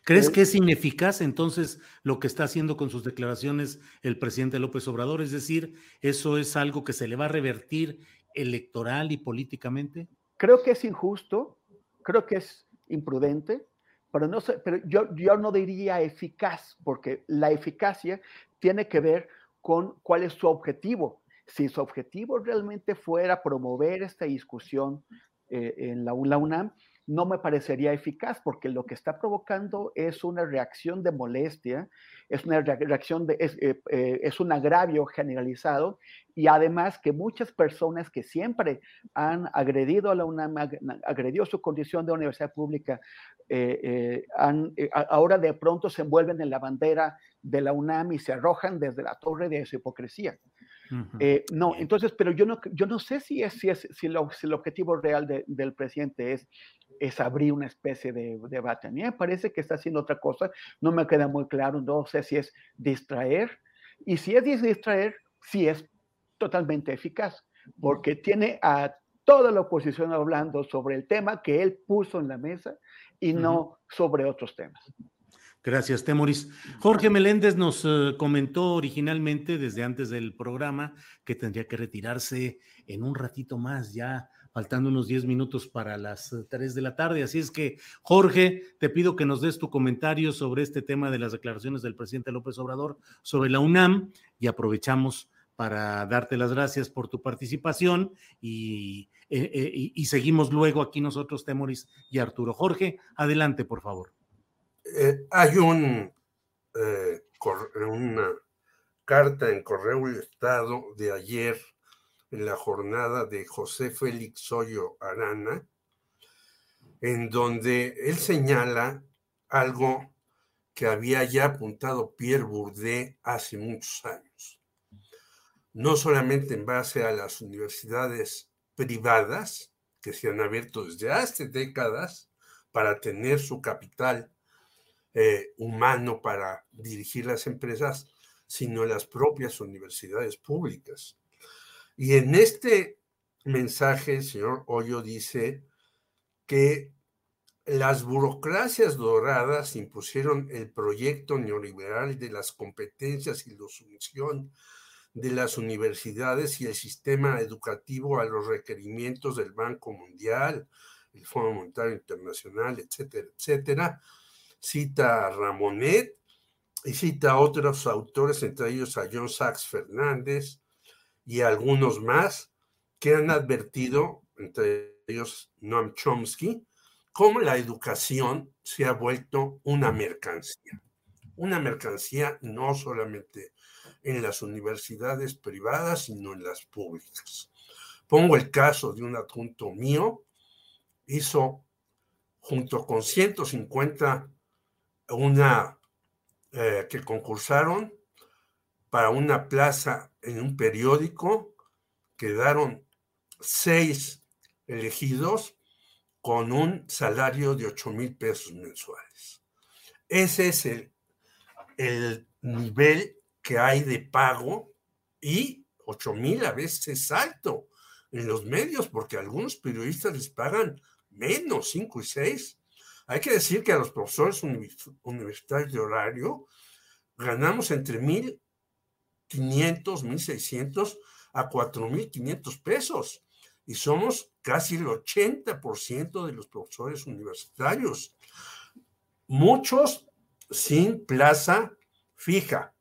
¿Crees que es ineficaz entonces lo que está haciendo con sus declaraciones el presidente López Obrador? Es decir, ¿eso es algo que se le va a revertir electoral y políticamente? Creo que es injusto, creo que es imprudente, pero, no sé, pero yo, yo no diría eficaz, porque la eficacia tiene que ver con cuál es su objetivo. Si su objetivo realmente fuera promover esta discusión eh, en la, la UNAM, no me parecería eficaz porque lo que está provocando es una reacción de molestia, es una reacción de, es, eh, eh, es, un agravio generalizado y además que muchas personas que siempre han agredido a la UNAM, agredió su condición de universidad pública, eh, han, ahora de pronto se envuelven en la bandera de la UNAM y se arrojan desde la torre de su hipocresía. Eh, no, entonces, pero yo no, yo no sé si, es, si, es, si, lo, si el objetivo real de, del presidente es, es abrir una especie de, debate. A mí me parece que está haciendo otra cosa, no me queda muy claro, no sé si es distraer, y si es distraer, si es totalmente eficaz, porque tiene a toda la oposición hablando sobre el tema que él puso en la mesa y no sobre otros temas. Gracias, Temoris. Jorge Meléndez nos eh, comentó originalmente desde antes del programa que tendría que retirarse en un ratito más, ya faltando unos 10 minutos para las 3 de la tarde. Así es que, Jorge, te pido que nos des tu comentario sobre este tema de las declaraciones del presidente López Obrador sobre la UNAM y aprovechamos para darte las gracias por tu participación y, eh, eh, y seguimos luego aquí nosotros, Temoris y Arturo. Jorge, adelante, por favor. Eh, hay un, eh, una carta en correo del Estado de ayer en la jornada de José Félix Hoyo Arana, en donde él señala algo que había ya apuntado Pierre Bourdieu hace muchos años. No solamente en base a las universidades privadas que se han abierto desde hace décadas para tener su capital eh, humano para dirigir las empresas, sino las propias universidades públicas. Y en este mensaje, el señor Hoyo dice que las burocracias doradas impusieron el proyecto neoliberal de las competencias y la sumisión de las universidades y el sistema educativo a los requerimientos del Banco Mundial, el Fondo Monetario Internacional, etcétera, etcétera, cita a Ramonet y cita a otros autores, entre ellos a John Sachs Fernández y algunos más, que han advertido, entre ellos Noam Chomsky, cómo la educación se ha vuelto una mercancía. Una mercancía no solamente en las universidades privadas, sino en las públicas. Pongo el caso de un adjunto mío, hizo junto con 150 una eh, que concursaron para una plaza en un periódico, quedaron seis elegidos con un salario de 8 mil pesos mensuales. Ese es el, el nivel que hay de pago y 8 mil a veces es alto en los medios porque algunos periodistas les pagan menos, 5 y 6. Hay que decir que a los profesores universitarios de horario ganamos entre 1.500, 1.600 a 4.500 pesos y somos casi el 80% de los profesores universitarios. Muchos sin plaza fija.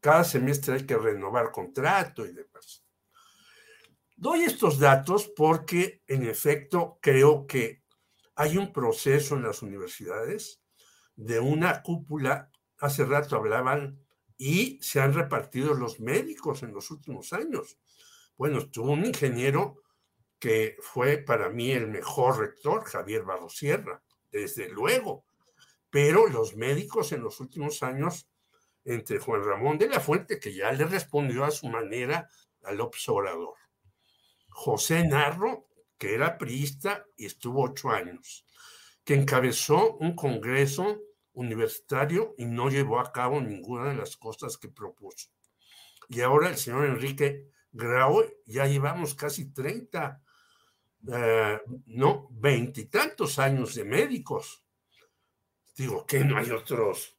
Cada semestre hay que renovar contrato y demás. Doy estos datos porque, en efecto, creo que hay un proceso en las universidades de una cúpula. Hace rato hablaban y se han repartido los médicos en los últimos años. Bueno, tuvo un ingeniero que fue para mí el mejor rector, Javier Barrosierra, desde luego. Pero los médicos en los últimos años, entre Juan Ramón de la Fuente, que ya le respondió a su manera al observador, José Narro, que era priista y estuvo ocho años, que encabezó un congreso universitario y no llevó a cabo ninguna de las cosas que propuso. Y ahora el señor Enrique Grau, ya llevamos casi 30, eh, no, veintitantos años de médicos. Digo que no hay otros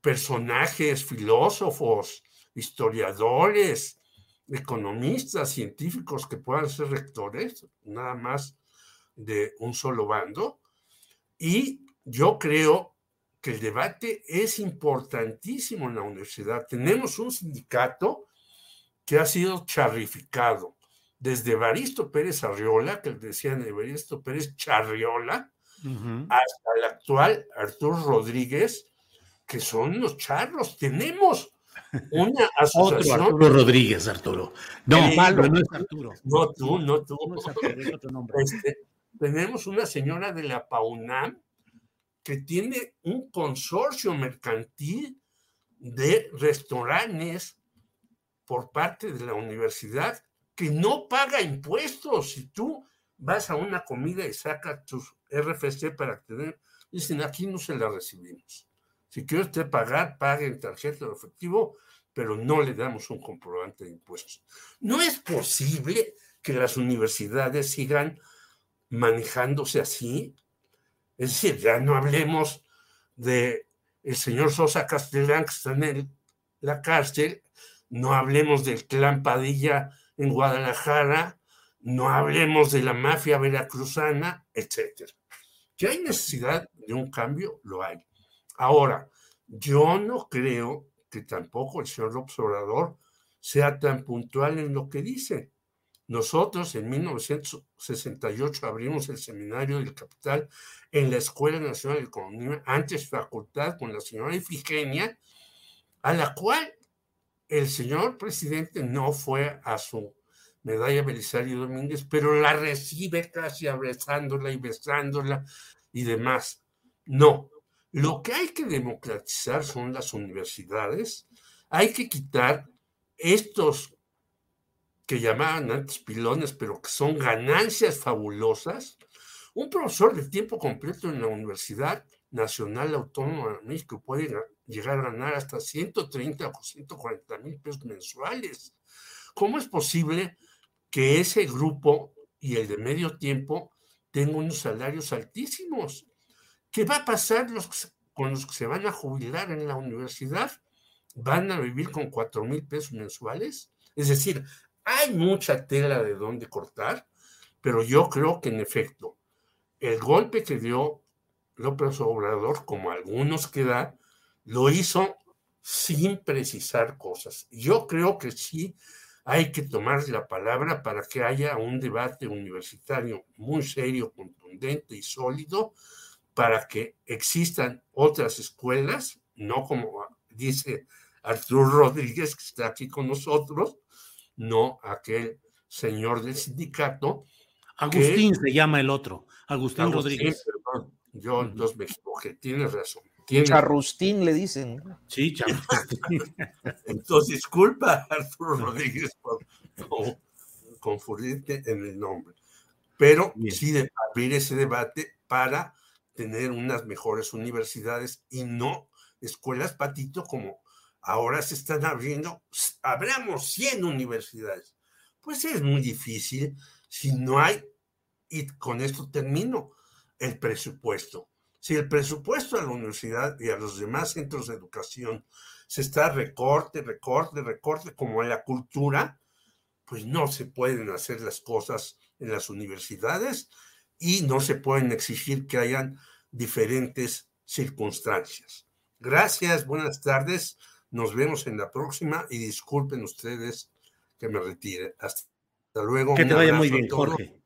personajes, filósofos, historiadores, economistas, científicos que puedan ser rectores, nada más de un solo bando. Y yo creo que el debate es importantísimo en la universidad. Tenemos un sindicato que ha sido charrificado, desde Baristo Pérez Arriola, que decían de Baristo Pérez Charriola, hasta el actual Arturo Rodríguez, que son los charros. Tenemos una asociación. Otro Arturo Rodríguez, Arturo. No, malo, no es Arturo. No, tú, no tú. Este, tenemos una señora de la PAUNAM que tiene un consorcio mercantil de restaurantes por parte de la universidad que no paga impuestos. Si tú vas a una comida y sacas tus RFC para tener, dicen aquí no se la recibimos. Si quiere usted pagar, pague en tarjeta o efectivo, pero no le damos un comprobante de impuestos. No es posible que las universidades sigan manejándose así. Es decir, ya no hablemos de el señor Sosa Castellán que está en la cárcel, no hablemos del clan Padilla en Guadalajara, no hablemos de la mafia veracruzana, etc. Que hay necesidad de un cambio, lo hay. Ahora, yo no creo que tampoco el señor observador sea tan puntual en lo que dice. Nosotros en 1968 abrimos el Seminario del Capital en la Escuela Nacional de Economía, antes facultad con la señora Ifigenia, a la cual el señor presidente no fue a su medalla Belisario Domínguez, pero la recibe casi abrazándola y besándola y demás. No, lo que hay que democratizar son las universidades. Hay que quitar estos que llamaban antes pilones, pero que son ganancias fabulosas. Un profesor de tiempo completo en la Universidad Nacional Autónoma de México puede llegar a ganar hasta 130 o 140 mil pesos mensuales. ¿Cómo es posible que ese grupo y el de medio tiempo tengan unos salarios altísimos? ¿Qué va a pasar los, con los que se van a jubilar en la universidad? ¿Van a vivir con cuatro mil pesos mensuales? Es decir, hay mucha tela de dónde cortar, pero yo creo que en efecto, el golpe que dio López Obrador, como algunos que da, lo hizo sin precisar cosas. Yo creo que sí hay que tomar la palabra para que haya un debate universitario muy serio, contundente contundente y sólido para que existan otras escuelas, no como dice Arturo Rodríguez, que está aquí con nosotros, no aquel señor del sindicato. Agustín se llama el otro, Agustín, Rodríguez. yo los me equivoqué, tienes razón. Charrustín le dicen. Sí, Charrustín. Entonces, disculpa Arturo Rodríguez por, confundirte en el nombre. Pero sí de abrir ese debate para tener unas mejores universidades y no escuelas patito como ahora se están abriendo. Abramos 100 universidades. Pues es muy difícil si no hay, y con esto termino, el presupuesto. Si el presupuesto a la universidad y a los demás centros de educación se está recorte, recorte, recorte, como en la cultura, pues no se pueden hacer las cosas en las universidades y no se pueden exigir que hayan diferentes circunstancias. Gracias, buenas tardes, nos vemos en la próxima y disculpen ustedes que me retire. Hasta luego. Que te vaya muy bien, Jorge.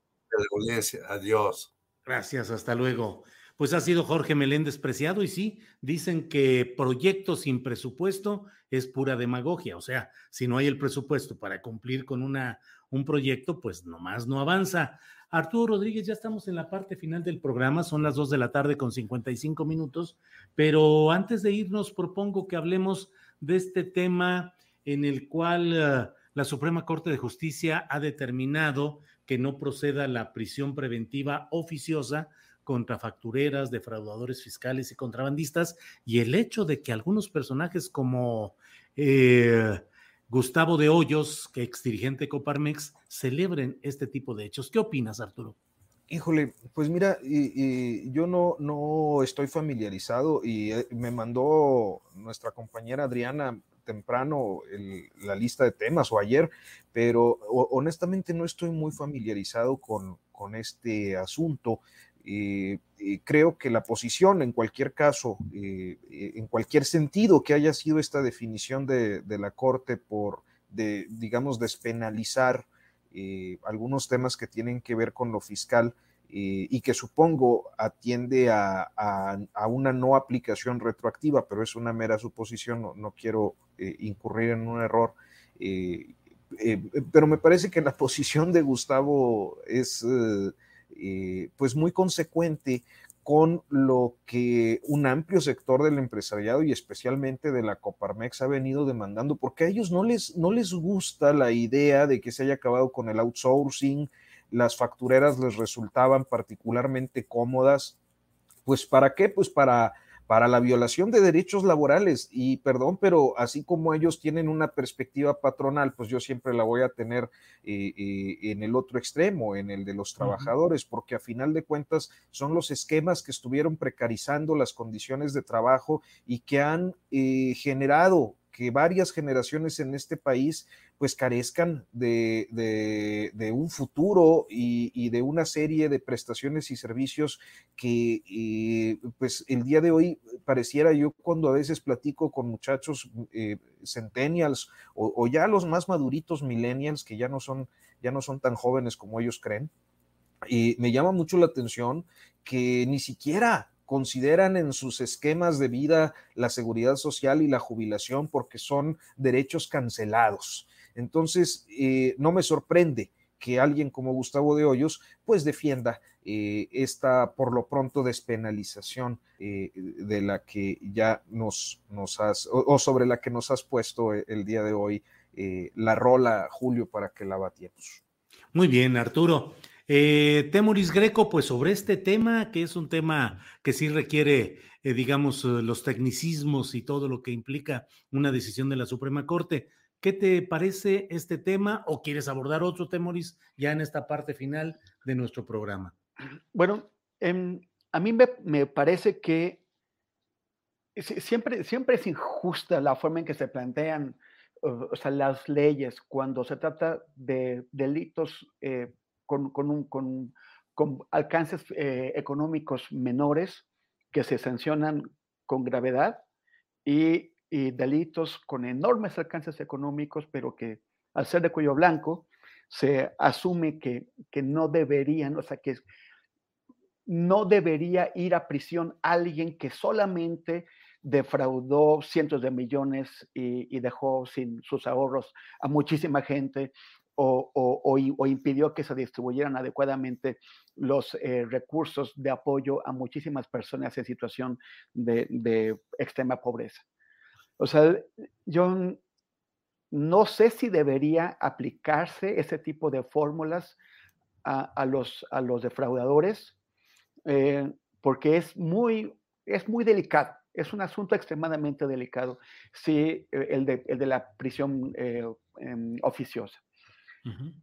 Adiós. Gracias, hasta luego pues ha sido Jorge Meléndez preciado y sí, dicen que proyecto sin presupuesto es pura demagogia, o sea, si no hay el presupuesto para cumplir con una, un proyecto, pues nomás no avanza. Arturo Rodríguez, ya estamos en la parte final del programa, son las 2 de la tarde con 55 minutos, pero antes de irnos propongo que hablemos de este tema en el cual uh, la Suprema Corte de Justicia ha determinado que no proceda la prisión preventiva oficiosa contra factureras, defraudadores fiscales y contrabandistas, y el hecho de que algunos personajes como eh, Gustavo de Hoyos, ex dirigente Coparmex, celebren este tipo de hechos. ¿Qué opinas, Arturo? Híjole, pues mira, yo no, no estoy familiarizado y eh, me mandó nuestra compañera Adriana temprano la lista de temas o ayer, pero honestamente no estoy muy familiarizado con, con este asunto. Eh, eh, creo que la posición, en cualquier caso, eh, en cualquier sentido que haya sido esta definición de, la Corte por, de, digamos, despenalizar algunos temas que tienen que ver con lo fiscal y que supongo atiende a, una no aplicación retroactiva, pero es una mera suposición, no, quiero incurrir en un error. pero me parece que la posición de Gustavo es eh, pues muy consecuente con lo que un amplio sector del empresariado y especialmente de la Coparmex ha venido demandando, porque a ellos no les, no les gusta la idea de que se haya acabado con el outsourcing, las factureras les resultaban particularmente cómodas, pues ¿para qué? Pues para para la violación de derechos laborales. Y perdón, pero así como ellos tienen una perspectiva patronal, pues yo siempre la voy a tener eh, eh, en el otro extremo, en el de los trabajadores, porque a final de cuentas son los esquemas que estuvieron precarizando las condiciones de trabajo y que han eh, generado que varias generaciones en este país pues carezcan de, un futuro y, de una serie de prestaciones y servicios que eh, pues el día de hoy pareciera yo cuando a veces platico con muchachos eh, centennials o, ya los más maduritos millennials que ya no son ya no son tan jóvenes como ellos creen y me llama mucho la atención que ni siquiera consideran en sus esquemas de vida la seguridad social y la jubilación porque son derechos cancelados. Entonces, eh, no me sorprende que alguien como Gustavo de Hoyos pues defienda eh, esta por lo pronto despenalización eh, de la que ya nos, nos has o, sobre la que nos has puesto el día de hoy la rola Julio para que la batiemos. Muy bien, Arturo. Eh, Greco, pues sobre este tema, que es un tema que sí requiere, eh, digamos, eh, los tecnicismos y todo lo que implica una decisión de la Suprema Corte. ¿Qué te parece este tema o quieres abordar otro, Temoris, ya en esta parte final de nuestro programa? Bueno, em, a mí me, parece que siempre, siempre es injusta la forma en que se plantean o sea, las leyes cuando se trata de delitos eh, con, con, con alcances eh, económicos menores que se sancionan con gravedad y, delitos con enormes alcances económicos, pero que al ser de cuello blanco se asume que, que no deberían, o sea, que no debería ir a prisión alguien que solamente defraudó cientos de millones y, dejó sin sus ahorros a muchísima gente o, impidió que se distribuyeran adecuadamente los eh, recursos de apoyo a muchísimas personas en situación de, extrema pobreza. O sea, yo no sé si debería aplicarse ese tipo de fórmulas a, los, a los defraudadores, eh, porque es muy, es muy delicado es un asunto extremadamente delicado, sí, eh, el de, el de la prisión eh,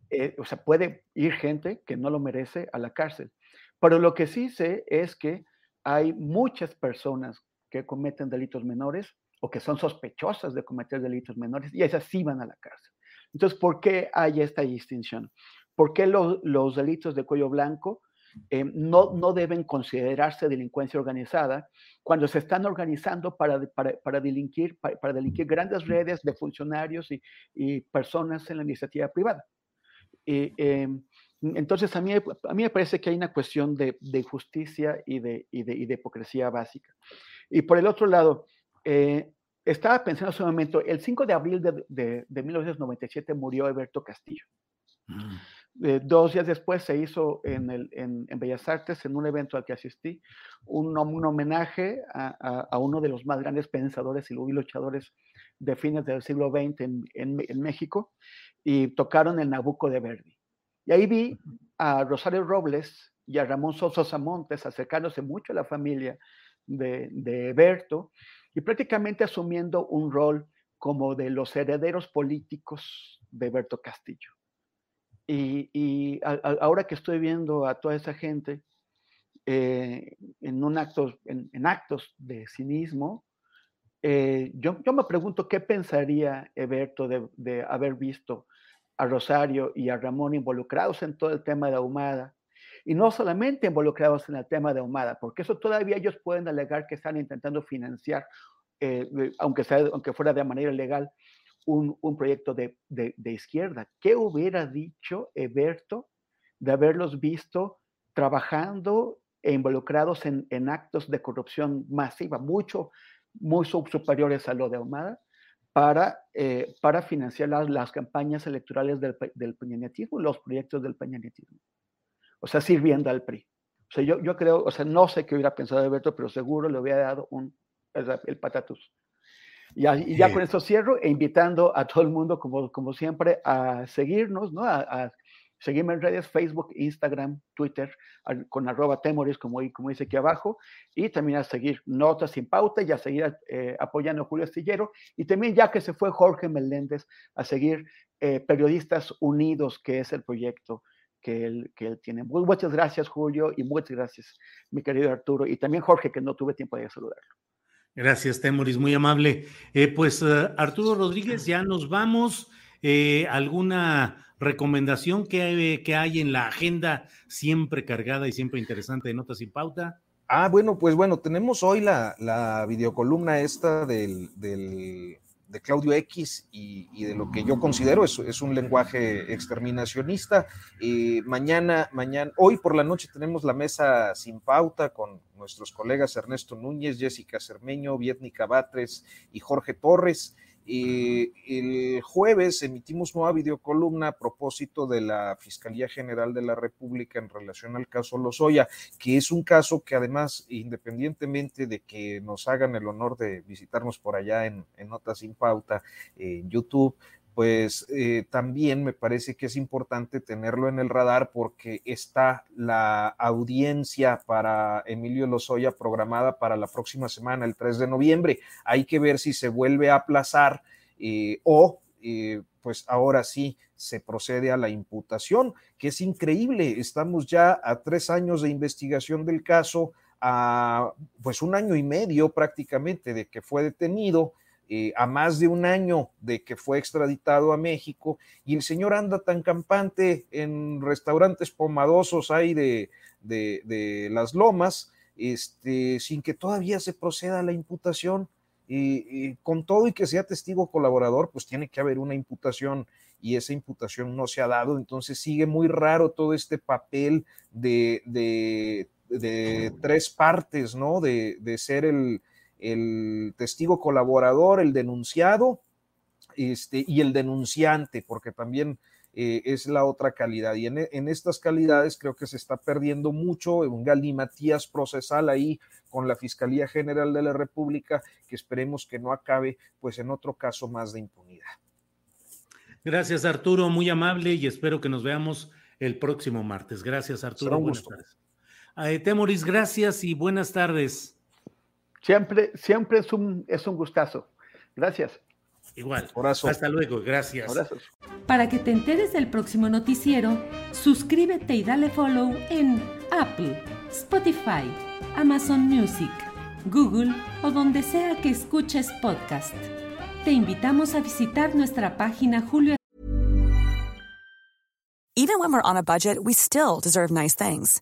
Eh, o sea, puede ir gente que no lo merece a la cárcel. Pero lo que sí sé es que hay muchas personas que cometen delitos menores o que son sospechosas de cometer delitos menores y esas sí van a la cárcel. Entonces, ¿por qué hay esta distinción? ¿Por qué los delitos de cuello blanco eh, no, no deben considerarse delincuencia organizada cuando se están organizando para, para, delinquir, para, delinquir grandes redes de funcionarios y, personas en la iniciativa privada. Eh, entonces, a mí, a mí me parece que hay una cuestión de, justicia y de, y, de, hipocresía básica. Y por el otro lado, eh, estaba pensando hace un momento, el 5 de abril de, 1997 murió Alberto Castillo. Mm. Eh, dos días después se hizo en, el, en, Bellas Artes, en un evento al que asistí, un, un homenaje a, a, uno de los más grandes pensadores y luchadores de fines del siglo XX en, en, México, y tocaron el Nabucco de Verdi. Y ahí vi a Rosario Robles y a Ramón Sosa Montes acercándose mucho a la familia de, de Berto y prácticamente asumiendo un rol como de los herederos políticos de Berto Castillo. Y, ahora que estoy viendo a toda esa gente eh, en, actos de cinismo, eh, yo, yo, me pregunto qué pensaría Eberto de, haber visto a Rosario y a Ramón involucrados en todo el tema de Ahumada. Y no solamente involucrados en el tema de Ahumada, porque eso todavía ellos pueden alegar que están intentando financiar, eh, aunque, sea, aunque fuera de manera legal, un, proyecto de, izquierda. ¿Qué hubiera dicho Eberto de haberlos visto trabajando e involucrados en, actos de corrupción masiva, mucho, muy superiores a lo de Ahumada, para, eh, para financiar las, campañas electorales del, del peñanetismo, los proyectos del peñanetismo? O sea, sirviendo al PRI. O sea, yo, yo creo, o sea, no sé qué hubiera pensado Eberto, pero seguro le hubiera dado un, el patatus. Y, ya con esto cierro e invitando a todo el mundo, como, como siempre, a seguirnos, ¿no? A, seguirme en redes, Facebook, Instagram, Twitter, con arroba temoris, como, como dice aquí abajo, y también a seguir Notas sin Pauta y a seguir eh, apoyando a Julio Astillero, y también ya que se fue Jorge Meléndez, a seguir eh, Periodistas Unidos, que es el proyecto que él, que él tiene. Muchas gracias, Julio, y muchas gracias, mi querido Arturo, y también Jorge, que no tuve tiempo de saludarlo. Gracias, Temoris, muy amable. Eh, pues eh, Arturo Rodríguez, ya nos vamos. Eh, ¿Alguna recomendación que, que, hay en la agenda siempre cargada y siempre interesante de Notas sin Pauta? Ah, bueno, pues bueno, tenemos hoy la, la videocolumna esta del, de Claudio X y, de lo que yo considero es, un lenguaje exterminacionista. mañana, mañana, hoy por la noche tenemos la mesa sin pauta con nuestros colegas Ernesto Núñez, Jessica Cermeño, Vietnica Batres y Jorge Torres. Y el jueves emitimos nueva videocolumna a propósito de la Fiscalía General de la República en relación al caso Lozoya, que es un caso que además, independientemente de que nos hagan el honor de visitarnos por allá en, en Notas sin Pauta, en YouTube, pues eh, también me parece que es importante tenerlo en el radar porque está la audiencia para Emilio Lozoya programada para la próxima semana, el 3 de noviembre. Hay que ver si se vuelve a aplazar eh, o eh, pues ahora sí se procede a la imputación, que es increíble. Estamos ya a tres años de investigación del caso, a pues un año y medio prácticamente de que fue detenido eh, a más de un año de que fue extraditado a México y el señor anda tan campante en restaurantes pomadosos ahí de, de, las lomas, este, sin que todavía se proceda a la imputación. Y, con todo y que sea testigo colaborador, pues tiene que haber una imputación y esa imputación no se ha dado. Entonces sigue muy raro todo este papel de, de tres partes, ¿no? De, ser el, testigo colaborador, el denunciado este, y el denunciante, porque también eh, es la otra calidad. Y en, estas calidades creo que se está perdiendo mucho, un galimatías procesal ahí con la Fiscalía General de la República, que esperemos que no acabe pues en otro caso más de impunidad. Gracias Arturo, muy amable y espero que nos veamos el próximo martes. Gracias Arturo. Buenas tardes. A Temoris, gracias y buenas tardes. Siempre, siempre es un, es un gustazo. Gracias. Igual. Hasta luego, gracias. Para que te enteres del próximo noticiero, suscríbete y dale follow en Apple, Spotify, Amazon Music, Google o donde sea que escuches podcast. Te invitamos a visitar nuestra página Julio. Even when we're on a budget, we still deserve nice things.